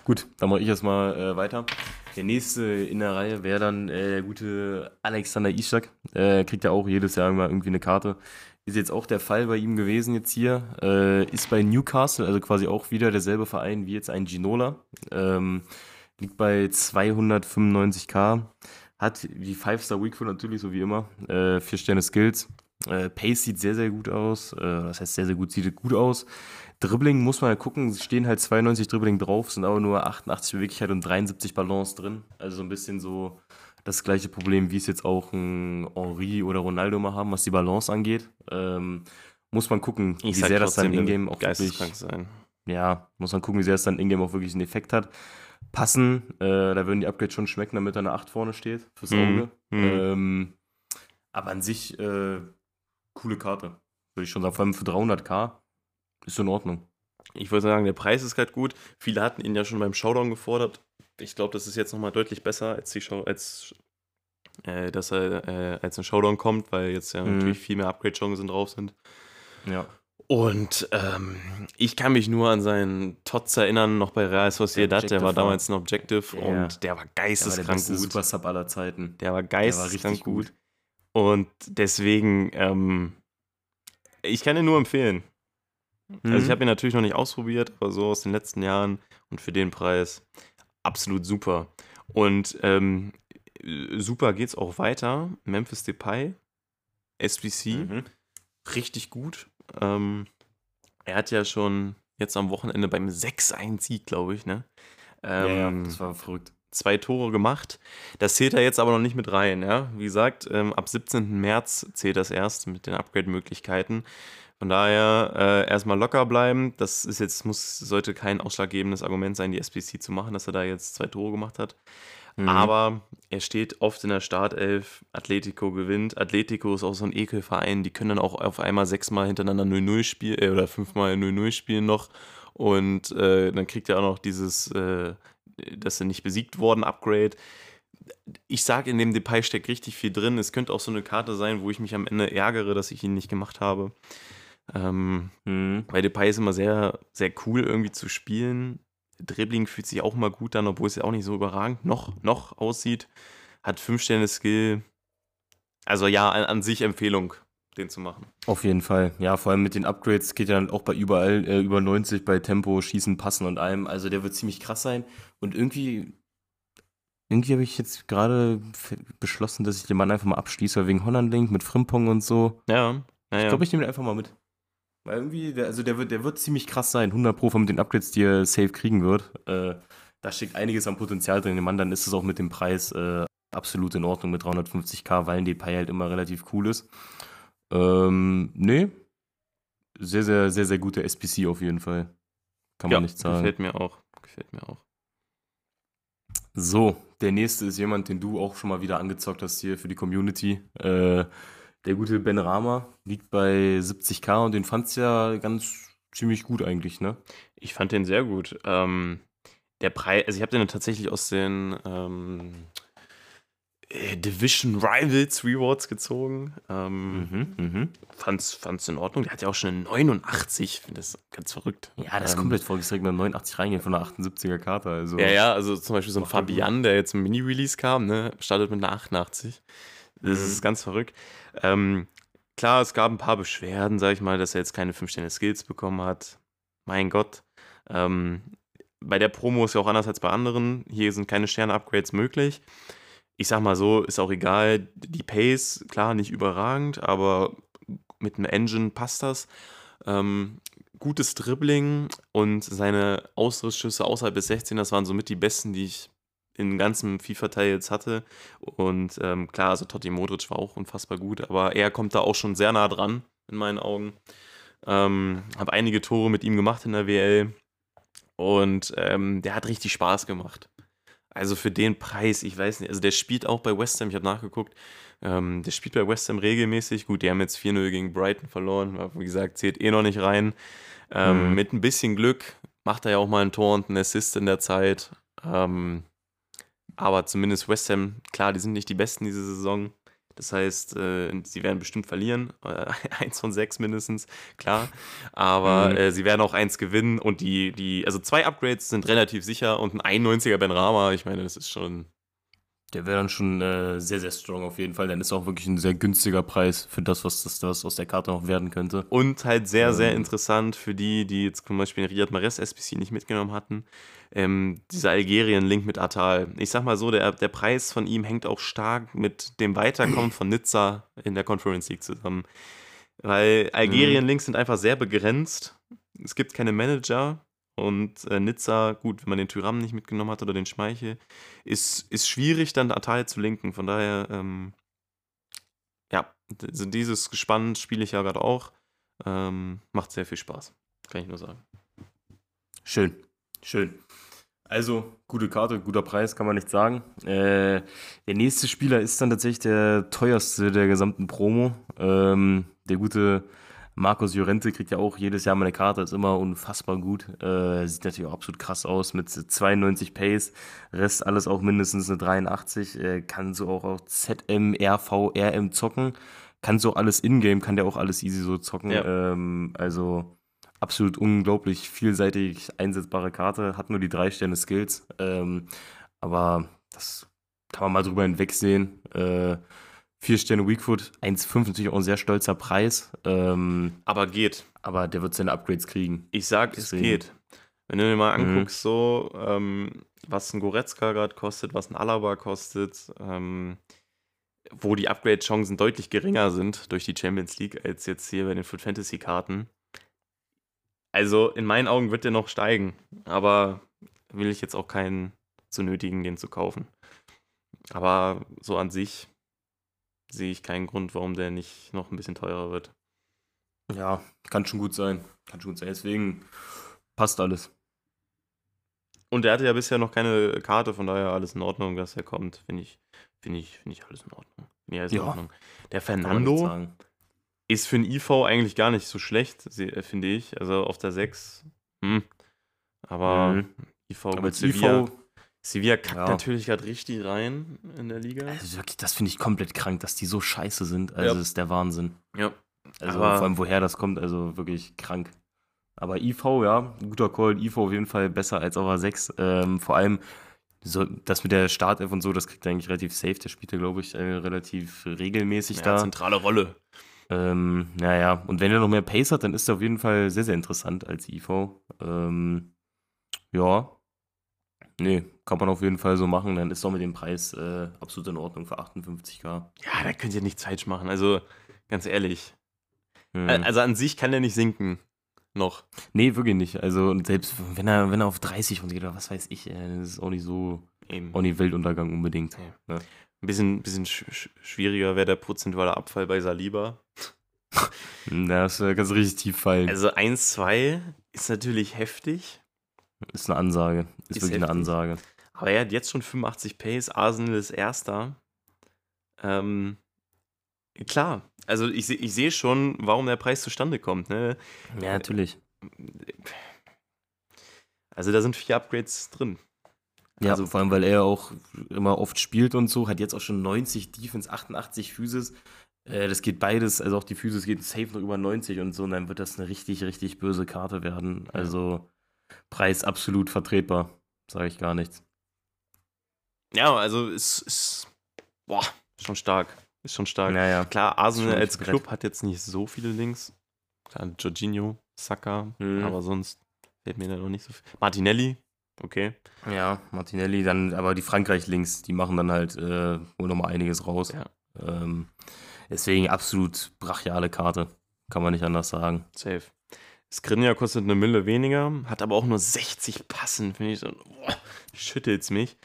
Gut, dann mache ich erstmal äh, weiter. Der nächste in der Reihe wäre dann äh, der gute Alexander Ischak. Äh, kriegt ja auch jedes Jahr immer irgendwie eine Karte. Ist jetzt auch der Fall bei ihm gewesen jetzt hier. Äh, ist bei Newcastle, also quasi auch wieder derselbe Verein wie jetzt ein Ginola. Ähm, liegt bei 295k. Hat die 5-Star Week natürlich, so wie immer. Äh, vier Sterne Skills. Äh, Pace sieht sehr, sehr gut aus. Äh, das heißt, sehr, sehr gut, sieht gut aus. Dribbling muss man ja gucken, stehen halt 92 Dribbling drauf, sind aber nur 88 Beweglichkeit und 73 Balance drin. Also so ein bisschen so das gleiche Problem, wie es jetzt auch ein Henri oder Ronaldo mal haben, was die Balance angeht. Ähm, muss man gucken, wie sag sehr das dann in-game auch wirklich, sein. ja, muss man gucken, wie sehr es dann in-game auch wirklich einen Effekt hat. Passen, äh, da würden die Upgrades schon schmecken, damit da eine 8 vorne steht, fürs Mhm, Auge. mhm. Ähm, aber an sich, äh, coole Karte, würde ich schon sagen, vor allem für 300k ist in Ordnung. Ich würde sagen, der Preis ist halt gut. Viele hatten ihn ja schon beim Showdown gefordert. Ich glaube, das ist jetzt nochmal deutlich besser, als, die Show, als äh, dass er äh, als ein Showdown kommt, weil jetzt ja Mhm. natürlich viel mehr Upgrade-Chancen drauf sind. Ja. Und ähm, ich kann mich nur an seinen Tots erinnern, noch bei Real Sociedad, der, der war damals ein Objective ja. und der war geisteskrank der war der gut. Super Sub aller Zeiten. Der war geisteskrank der war gut. gut. Und deswegen, ähm, ich kann ihn nur empfehlen. Mhm. Also ich mhm. habe ihn natürlich noch nicht ausprobiert, aber so aus den letzten Jahren und für den Preis absolut super. Und ähm, super geht's auch weiter. Memphis Depay, SBC, mhm. richtig gut. Ähm, er hat ja schon jetzt am Wochenende beim 6-1-Sieg, glaube ich, ne? Ähm, ja, das war verrückt. Zwei Tore gemacht. Das zählt er jetzt aber noch nicht mit rein, ja. Wie gesagt, ähm, ab 17. März zählt das erst mit den Upgrade-Möglichkeiten. Von daher äh, erstmal locker bleiben. Das ist jetzt, muss, sollte kein ausschlaggebendes Argument sein, die SPC zu machen, dass er da jetzt zwei Tore gemacht hat. Mhm. Aber er steht oft in der Startelf. Atletico gewinnt. Atletico ist auch so ein Ekelverein. Die können dann auch auf einmal sechsmal hintereinander 0-0 spielen äh, oder fünfmal 0-0 spielen noch. Und äh, dann kriegt er auch noch dieses, äh, dass sie nicht besiegt worden, Upgrade. Ich sage, in dem Depay steckt richtig viel drin. Es könnte auch so eine Karte sein, wo ich mich am Ende ärgere, dass ich ihn nicht gemacht habe. Ähm, mhm. Weil Depay ist immer sehr, sehr cool irgendwie zu spielen. Dribbling fühlt sich auch mal gut an, obwohl es ja auch nicht so überragend noch, noch aussieht. Hat 5 Sterne Skill. Also ja, an, an, sich Empfehlung, den zu machen. Auf jeden Fall. Ja, vor allem mit den Upgrades geht ja dann auch bei überall äh, über 90 bei Tempo, Schießen, Passen und allem. Also der wird ziemlich krass sein. Und irgendwie, irgendwie habe ich jetzt gerade beschlossen, dass ich den Mann einfach mal abschließe, wegen Holland-Link mit Frimpong und so. Ja. ja ich glaube, ich nehme den einfach mal mit. Weil irgendwie, der, also der wird, der wird ziemlich krass sein. 100 Pro mit den Upgrades, die er safe kriegen wird. Äh, da steckt einiges an Potenzial drin. Mann, dann ist es auch mit dem Preis äh, absolut in Ordnung mit 350k, weil ein Depay halt immer relativ cool ist. Ähm, nee. Sehr, sehr, sehr, sehr gute SPC auf jeden Fall. Kann man ja, nicht sagen. Gefällt mir auch. Gefällt mir auch. So, der nächste ist jemand, den du auch schon mal wieder angezockt hast hier für die Community. Äh, der gute Ben Rama liegt bei 70k und den fand's ja ganz ziemlich gut eigentlich, ne? Ich fand den sehr gut. Ähm, der Preis, also ich habe den tatsächlich aus den ähm, äh, Division Rivals Rewards gezogen. Ähm, mhm, mh. fand's, fand's in Ordnung. Der hat ja auch schon eine 89. Ich finde das ganz verrückt. Ja, das ist ähm, komplett vorgeschreckt mit 89 reingehen von einer 78er Karte. Also. Ja, ja, also zum Beispiel so ein Fabian, der jetzt im Mini-Release kam, ne, startet mit einer 88. Das mhm. ist ganz verrückt. Ähm, klar, es gab ein paar Beschwerden, sag ich mal, dass er jetzt keine 5 Sterne Skills bekommen hat. Mein Gott. Ähm, bei der Promo ist ja auch anders als bei anderen. Hier sind keine Sterne-Upgrades möglich. Ich sag mal so, ist auch egal. Die Pace, klar, nicht überragend, aber mit einem Engine passt das. Ähm, gutes Dribbling und seine Ausrissschüsse außerhalb des 16, das waren somit die besten, die ich in ganzem FIFA-Teil jetzt hatte. Und ähm, klar, also Totti Modric war auch unfassbar gut, aber er kommt da auch schon sehr nah dran, in meinen Augen. Ähm, habe einige Tore mit ihm gemacht in der WL und ähm, der hat richtig Spaß gemacht. Also für den Preis, ich weiß nicht, also der spielt auch bei West Ham, ich habe nachgeguckt, ähm, der spielt bei West Ham regelmäßig. Gut, die haben jetzt 4-0 gegen Brighton verloren, aber wie gesagt, zählt eh noch nicht rein. Ähm, mhm. Mit ein bisschen Glück macht er ja auch mal ein Tor und einen Assist in der Zeit. Ähm, aber zumindest West Ham, klar, die sind nicht die Besten diese Saison. Das heißt, äh, sie werden bestimmt verlieren. Äh, eins von sechs mindestens, klar. Aber mhm. äh, sie werden auch eins gewinnen. Und die, die, also zwei Upgrades sind relativ sicher und ein 91er Ben Rama, ich meine, das ist schon der wäre dann schon äh, sehr, sehr strong auf jeden Fall. Dann ist auch wirklich ein sehr günstiger Preis für das, was das, das aus der Karte noch werden könnte. Und halt sehr, ähm. sehr interessant für die, die jetzt zum Beispiel Riyad Mahrez SPC nicht mitgenommen hatten. Ähm, dieser Algerien-Link mit Atal. Ich sag mal so, der, der Preis von ihm hängt auch stark mit dem Weiterkommen von Nizza in der Conference League zusammen. Weil Algerien-Links sind einfach sehr begrenzt. Es gibt keine Manager und äh, Nizza, gut, wenn man den Tyram nicht mitgenommen hat oder den Schmeichel, ist, ist schwierig, dann Atal zu linken. Von daher, ähm, ja, dieses Gespann spiele ich ja gerade auch. Ähm, macht sehr viel Spaß, kann ich nur sagen. Schön, schön. Also, gute Karte, guter Preis, kann man nicht sagen. Äh, der nächste Spieler ist dann tatsächlich der teuerste der gesamten Promo. Ähm, der gute Markus Llorente kriegt ja auch jedes Jahr mal eine Karte, ist immer unfassbar gut. Äh, sieht natürlich auch absolut krass aus mit 92 Pace, Rest alles auch mindestens eine 83. Äh, kann so auch auf ZM, RV, RM zocken. kann so alles in-game, kann der auch alles easy so zocken. Ja. Ähm, also absolut unglaublich vielseitig einsetzbare Karte, hat nur die drei Sterne Skills. Ähm, aber das kann man mal drüber hinwegsehen. Äh, vier Sterne Weakfoot, 1,50 auch ein sehr stolzer Preis. Ähm, Aber geht. aber der wird seine Upgrades kriegen. Ich sag, Deswegen. es geht. Wenn du dir mal Mhm. anguckst, so, ähm, was ein Goretzka gerade kostet, was ein Alaba kostet, ähm, wo die Upgrade-Chancen deutlich geringer sind durch die Champions League als jetzt hier bei den Foot Fantasy-Karten. Also in meinen Augen wird der noch steigen, aber will ich jetzt auch keinen zu nötigen, den zu kaufen. Aber so an sich sehe ich keinen Grund, warum der nicht noch ein bisschen teurer wird. Ja, kann schon gut sein. Kann schon gut sein. Deswegen passt alles. Und er hatte ja bisher noch keine Karte, von daher alles in Ordnung, dass er kommt. Finde ich, finde ich, finde ich alles in Ordnung. Ich alles in Ja. Ordnung. Der Fernando ist für einen IV eigentlich gar nicht so schlecht, äh, finde ich. Also auf der 6. Hm. Aber Mhm. IV Aber als IV, Sevilla kackt Ja. natürlich gerade richtig rein in der Liga. also wirklich, das finde ich komplett krank, dass die so scheiße sind. Also Ja. das ist der Wahnsinn. Ja. Also Aber- vor allem, woher das kommt, also wirklich krank. Aber IV, ja, guter Call. IV auf jeden Fall besser als auf A6. Ähm, vor allem so, das mit der Startelf und so, das kriegt er eigentlich relativ safe. Der spielt ja, glaube ich, äh, relativ regelmäßig Ja, da. zentrale Rolle. Ähm, naja, und wenn er noch mehr Pace hat, dann ist er auf jeden Fall sehr, sehr interessant als IV. Ähm, ja. Nee, kann man auf jeden Fall so machen. Dann ist doch mit dem Preis äh, absolut in Ordnung für 58k. Ja, da könnt ihr nichts falsch machen. Also, ganz ehrlich. Mhm. Also an sich kann der nicht sinken. Noch. Nee, wirklich nicht. Also, und selbst wenn er, wenn er auf 30 runtergeht oder was weiß ich, äh, das ist auch nicht so, Eben. auch nicht Weltuntergang unbedingt. Nee. Ne? Ein bisschen, bisschen sch sch schwieriger wäre der prozentuale Abfall bei Saliba. Hm, Das äh, kannst du richtig tief fallen. Also 1-2 ist natürlich heftig, ist eine Ansage. Ist, Ist wirklich eine heftig. Ansage. aber er hat jetzt schon 85 Pace, Arsenal ist Erster. Ähm, klar, also ich, ich sehe schon, warum der Preis zustande kommt. Ne? Ja, natürlich. Also da sind vier Upgrades drin. Ja, Also- vor allem, weil er auch immer oft spielt und so, hat jetzt auch schon 90 Defense, 88 Physis. Äh, das geht beides, also auch die Physis geht safe noch über 90 und so, und dann wird das eine richtig, richtig böse Karte werden. Also Preis absolut vertretbar, sage ich gar nichts. Ja, also es ist boah, schon stark. Ist schon stark. Naja, Klar, Arsenal als Brett. Club hat jetzt nicht so viele Links. Klar, Jorginho, Saka, Mhm. aber sonst fällt mir da noch nicht so viel. Martinelli, okay. ja, Martinelli, dann, aber die Frankreich-Links, die machen dann halt äh, wohl nochmal einiges raus. Ja. Ähm, deswegen absolut brachiale Karte, kann man nicht anders sagen. Safe. Skriniar kostet eine Mille weniger, hat aber auch nur 60 Passen, finde ich so. Boah, schüttelt's mich.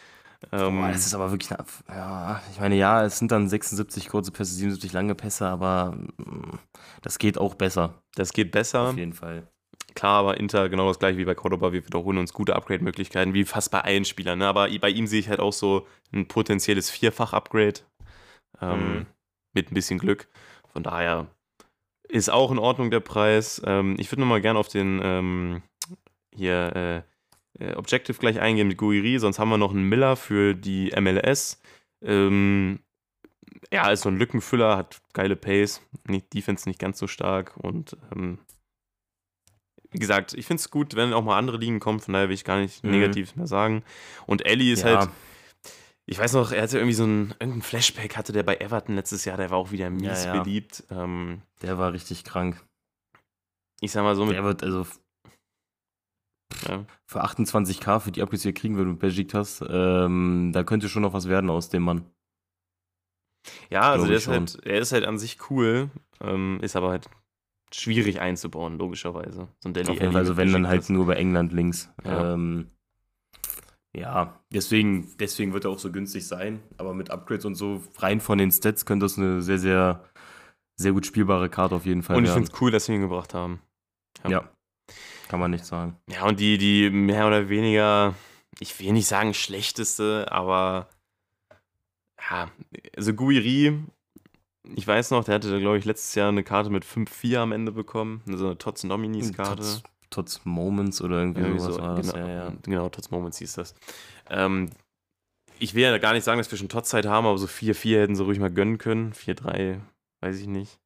Ähm, Boah, das ist aber wirklich eine, ja, ich meine, ja, es sind dann 76 kurze Pässe, 77 lange Pässe, aber mm, das geht auch besser, das geht besser. auf jeden Fall. Klar, aber Inter genau das gleiche wie bei Cordoba. Wir wiederholen uns gute Upgrade-Möglichkeiten, wie fast bei allen Spielern. Ne? Aber bei ihm sehe ich halt auch so ein potenzielles Vierfach-Upgrade. Ähm, Mhm. Mit ein bisschen Glück. Von daher ist auch in Ordnung der Preis. Ähm, ich würde nochmal gerne auf den ähm, hier äh, äh, Objective gleich eingehen mit Guiri, sonst haben wir noch einen Miller für die MLS. Ähm, ja, ist so ein Lückenfüller, hat geile Pace, nicht, Defense nicht ganz so stark und ähm, wie gesagt, ich finde es gut, wenn auch mal andere Ligen kommen, von daher will ich gar nicht Mhm. negativ mehr sagen. Und Ellie ist Ja. halt, ich weiß noch, er hatte irgendwie so ein, irgendein Flashback hatte der bei Everton letztes Jahr, der war auch wieder mies Ja, ja. beliebt. Ähm, Der war richtig krank. ich sag mal so mit, Der wird also ja, für 28k für die Upgrades, die er kriegen würde mit Besiktas, ähm, da könnte schon noch was werden aus dem Mann. ja also der ist halt, er ist halt an sich cool, ähm, ist aber halt schwierig einzubauen, logischerweise. So ein Deli Auf jeden Fall, also wenn dann halt nur bei England links. Ja. Ähm, ja, deswegen, deswegen wird er auch so günstig sein. Aber mit Upgrades und so rein von den Stats könnte das eine sehr, sehr, sehr gut spielbare Karte auf jeden Fall Und ich finde es cool, dass wir ihn gebracht haben. ja. ja, kann man nicht sagen. Ja, und die, die mehr oder weniger, ich will nicht sagen schlechteste, aber ja, also Guiri, ich weiß noch, der hatte, glaube ich, letztes Jahr eine Karte mit 5-4 am Ende bekommen, so eine Tots Nominis-Karte. Tots, Tots Moments oder irgendwie, Irgendwie sowas so, war das. genau, Ja, ja. genau, Tots Moments hieß das. Ähm, ich will ja gar nicht sagen, dass wir schon Tots-Zeit haben, aber so 4-4 hätten sie ruhig mal gönnen können. 4-3, weiß ich nicht.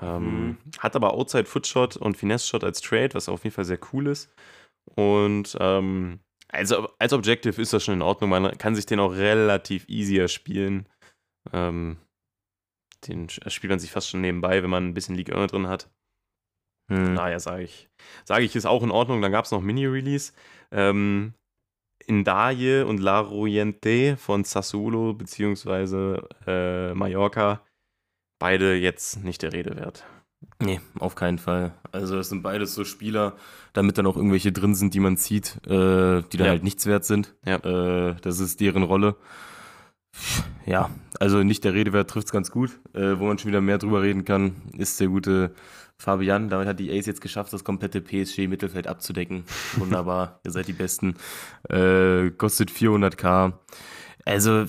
Ähm, mhm. Hat aber Outside Footshot und Finesse Shot als Trade, was auf jeden Fall sehr cool ist. Und ähm, also als Objective ist das schon in Ordnung. Man kann sich den auch relativ easier spielen. Ähm, den spielt man sich fast schon nebenbei, wenn man ein bisschen League Earner drin hat. Hm. Daher sage ich, sage ich, ist auch in Ordnung. Dann gab es noch Mini-Release. Ähm, Indaye und La Royente von Sassuolo bzw. Äh, Mallorca. Beide jetzt nicht der Rede wert. Nee, auf keinen Fall. Also es sind beides so Spieler, damit dann auch irgendwelche drin sind, die man zieht, äh, die dann ja. halt nichts wert sind. Ja. Äh, das ist deren Rolle. Ja, also nicht der Rede wert trifft es ganz gut. Äh, wo man schon wieder mehr drüber reden kann, ist der gute Fabian. Damit hat die Ace jetzt geschafft, das komplette PSG-Mittelfeld abzudecken. Wunderbar, ihr seid die Besten. Äh, kostet 400k. Also,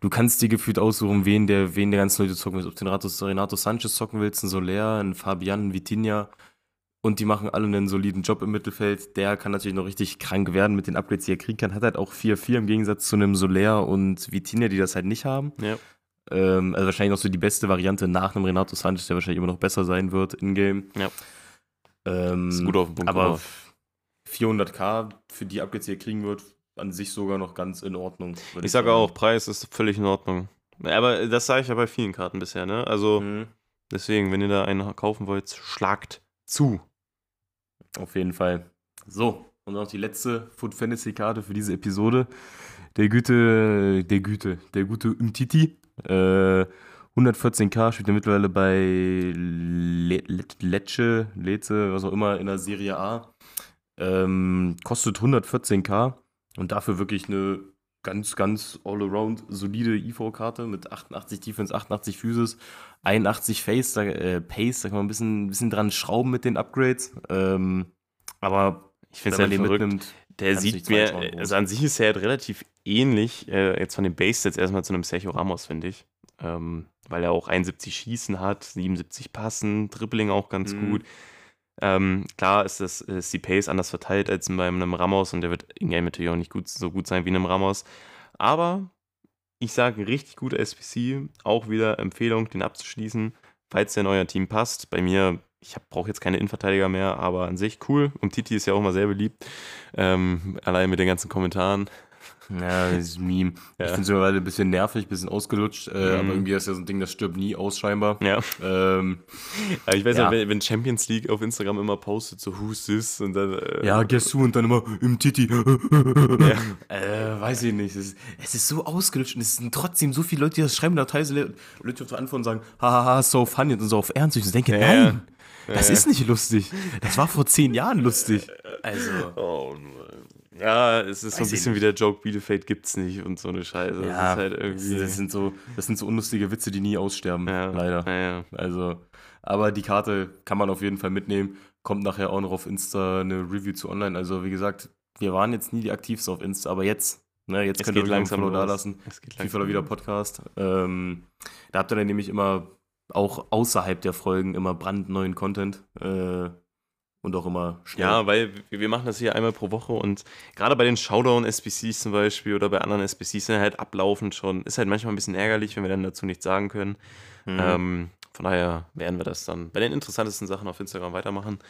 du kannst dir gefühlt aussuchen, wen der, wen der ganzen Leute zocken willst. Ob du den Renato, Renato Sanchez zocken willst, einen Soler, einen Fabian, einen Vitinha. Und die machen alle einen soliden Job im Mittelfeld. Der kann natürlich noch richtig krank werden mit den Upgrades, die er kriegen kann. Hat halt auch 4-4 im Gegensatz zu einem Soler und Vitinha, die das halt nicht haben. Ja. Ähm, also wahrscheinlich noch so die beste Variante nach einem Renato Sanchez, der wahrscheinlich immer noch besser sein wird in-game. Ja. Ähm, ist gut auf den Punkt. Aber drauf. 400k für die Upgrades, die er kriegen wird, an sich sogar noch ganz in Ordnung. Ich, ich sage sagen. auch, Preis ist völlig in Ordnung. Aber das sage ich ja bei vielen Karten bisher, ne? Also mhm. deswegen, wenn ihr da einen kaufen wollt, schlagt zu. Auf jeden Fall. So, und noch die letzte Food Fantasy Karte für diese Episode. Der Güte, der Güte, der gute Umtiti. Äh, 114k spielt er mittlerweile bei Le Lecce, Leze, was auch immer, in der Serie A. Ähm, kostet 114k. Und dafür wirklich eine ganz, ganz all-around solide IV-Karte mit 88 Defense, 88 Physis, 81 Face, da, äh, Pace, da kann man ein bisschen, bisschen dran schrauben mit den Upgrades. Ähm, aber ich finde es halt den mitnimmt. Der sieht mir, also an sich ist er halt relativ ähnlich, äh, jetzt von den Base-Sets erstmal zu einem Sergio Ramos, finde ich. Ähm, weil er auch 71 Schießen hat, 77 Passen, Dribbling auch ganz mhm. gut. Ähm, klar ist, das, ist die Pace anders verteilt als bei einem Ramos und der wird in-game natürlich auch nicht gut, so gut sein wie einem Ramos. Aber ich sage, richtig guter SPC. Auch wieder Empfehlung, den abzuschließen, falls der neue Team passt. Bei mir, ich brauche jetzt keine Innenverteidiger mehr, aber an sich cool. Und Titi ist ja auch mal sehr beliebt. Ähm, allein mit den ganzen Kommentaren. Ja, dieses Meme. Ja. Ich finde es mittlerweile ein bisschen nervig, ein bisschen ausgelutscht, äh, mhm. aber irgendwie ist ja so ein Ding, das stirbt nie aus, scheinbar. Ja. Ähm, ja ich weiß ja, wenn, wenn, Champions League auf Instagram immer postet, so who's this und dann. Äh, ja, guess who und dann immer im Titi. ja. äh, weiß ich nicht. Es ist, es ist, so ausgelutscht und es sind trotzdem so viele Leute, die das schreiben, da teilweise Leute auf antworten und sagen, hahaha, so funny und so auf Ernst. Ich denke, nein. Das ist nicht lustig. Das war vor zehn Jahren lustig. Also. Oh, ja, es ist so ein bisschen wie der Joke, Bielefeld gibt's nicht und so eine Scheiße. Ja, das, halt irgendwie das, sind so, das sind so unlustige Witze, die nie aussterben, ja, leider. Ja, ja. Also, aber die Karte kann man auf jeden Fall mitnehmen. Kommt nachher auch noch auf Insta eine Review zu online. Also, wie gesagt, wir waren jetzt nie die aktivste auf Insta, aber jetzt, ne, jetzt es könnt ihr euch langsam Follow da lassen. FIFA wieder Podcast. Ähm, da habt ihr dann nämlich immer auch außerhalb der Folgen immer brandneuen Content. Äh, und auch immer schnell. Ja, weil wir machen das hier einmal pro Woche und gerade bei den Showdown-SBCs zum Beispiel oder bei anderen SBCs sind halt ablaufend schon, ist halt manchmal ein bisschen ärgerlich, wenn wir dann dazu nichts sagen können. Mhm. Ähm, von daher werden wir das dann bei den interessantesten Sachen auf Instagram weitermachen.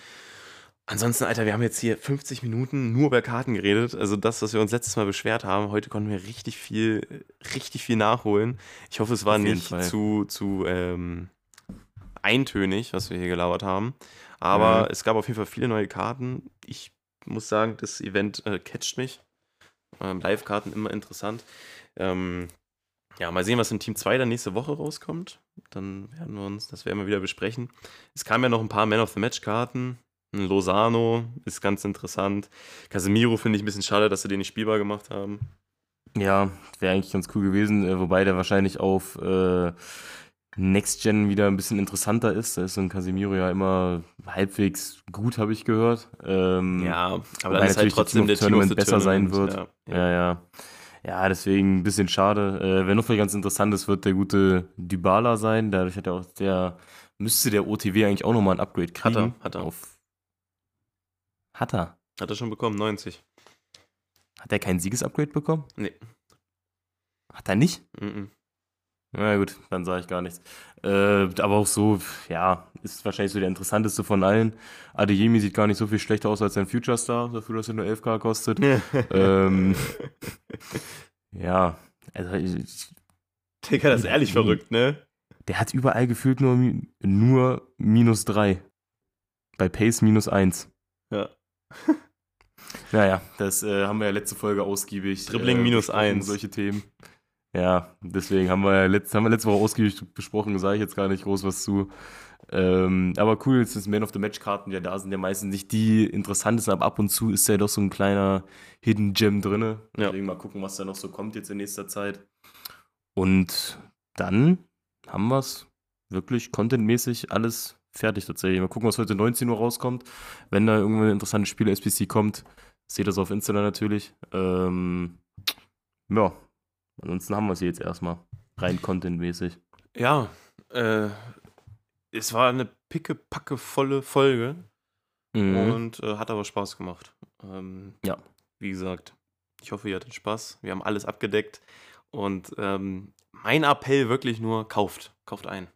Ansonsten, Alter, wir haben jetzt hier 50 Minuten nur über Karten geredet. Also das, was wir uns letztes Mal beschwert haben. Heute konnten wir richtig viel, richtig viel nachholen. Ich hoffe, es war nicht Fall. zu, zu ähm, eintönig, was wir hier gelabert haben. Aber mhm. es gab auf jeden Fall viele neue Karten. Ich muss sagen, das Event äh, catcht mich. Ähm, Live-Karten immer interessant. Ähm, ja, mal sehen, was in Team 2 dann nächste Woche rauskommt. Dann werden wir uns, das werden wir wieder besprechen. Es kamen ja noch ein paar Man of the Match-Karten. Lozano ist ganz interessant. Casemiro finde ich ein bisschen schade, dass sie den nicht spielbar gemacht haben. Ja, wäre eigentlich ganz cool gewesen, äh, wobei der wahrscheinlich auf äh, Next Gen wieder ein bisschen interessanter ist. Da ist so ein Casemiro ja immer halbwegs gut, habe ich gehört. Ähm, ja, aber dann ist halt trotzdem der Tournament besser Tournament, sein wird. Ja, ja. ja. ja. deswegen ein bisschen schade. Äh, wer noch vielleicht ganz interessant ist, wird der gute Dybala sein. Dadurch hat er auch der, müsste der OTW eigentlich auch nochmal ein Upgrade kriegen. Hat er, hat er. Auf, hat er. Hat er schon bekommen, 90. Hat er kein Siegesupgrade bekommen? Nee. Hat er nicht? Mhm. Na gut, dann sage ich gar nichts. Äh, aber auch so, ja, ist wahrscheinlich so der interessanteste von allen. Adeyemi sieht gar nicht so viel schlechter aus als sein Future Star, dafür, dass er nur 11k kostet. ähm, ja, also ich, Digga, das ist ehrlich verrückt, ne? Der hat überall gefühlt nur, nur minus 3. Bei Pace minus 1. Ja. naja, das äh, haben wir ja letzte Folge ausgiebig. Dribbling äh, minus 1. Solche Themen. Ja, deswegen haben wir, ja letzt, haben wir letzte Woche ausgiebig besprochen, sage ich jetzt gar nicht groß was zu. Ähm, aber cool, jetzt ist Man of the Match Karten, ja, da sind ja meistens nicht die interessantesten, aber ab und zu ist ja doch so ein kleiner Hidden Gem drin. Ja. Deswegen mal gucken, was da noch so kommt jetzt in nächster Zeit. Und dann haben wir es wirklich contentmäßig alles fertig tatsächlich. Mal gucken, was heute 19 Uhr rauskommt. Wenn da irgendein interessantes Spiel SPC kommt, seht das auf Insta natürlich. Ähm, ja, ansonsten haben wir es jetzt erstmal. Rein contentmäßig. Ja, äh, es war eine picke-packe volle Folge und äh, hat aber Spaß gemacht. Ähm, Ja. Wie gesagt, ich hoffe, ihr hattet Spaß. Wir haben alles abgedeckt und ähm, mein Appell wirklich nur, kauft. Kauft ein.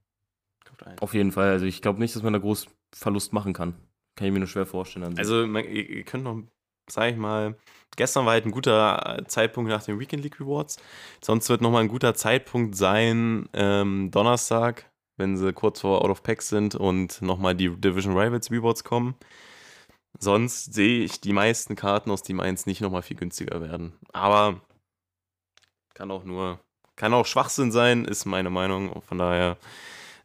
Kauft ein. Auf jeden Fall. Also ich glaube nicht, dass man da groß Verlust machen kann. Kann ich mir nur schwer vorstellen. an sich. Also, man, ihr, ihr könnt noch, sag ich mal, gestern war halt ein guter äh, Zeitpunkt nach den Weekend League Rewards. Sonst wird nochmal ein guter Zeitpunkt sein, ähm, Donnerstag, wenn sie kurz vor Out of Pack sind und nochmal die Division Rivals Rewards kommen. Sonst sehe ich die meisten Karten aus Team 1 nicht nochmal viel günstiger werden. Aber kann auch nur, kann auch Schwachsinn sein, ist meine Meinung. Von daher,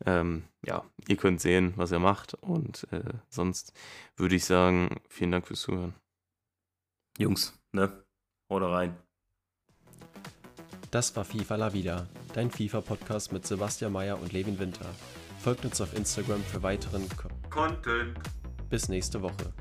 ähm, ja, ihr könnt sehen, was ihr macht. Und äh, sonst würde ich sagen, vielen Dank fürs Zuhören. Jungs, ne? Haut rein. Das war FIFA La Vida, dein FIFA-Podcast mit Sebastian Mayer und Levin Winter. Folgt uns auf Instagram für weiteren Ko Content. Bis nächste Woche.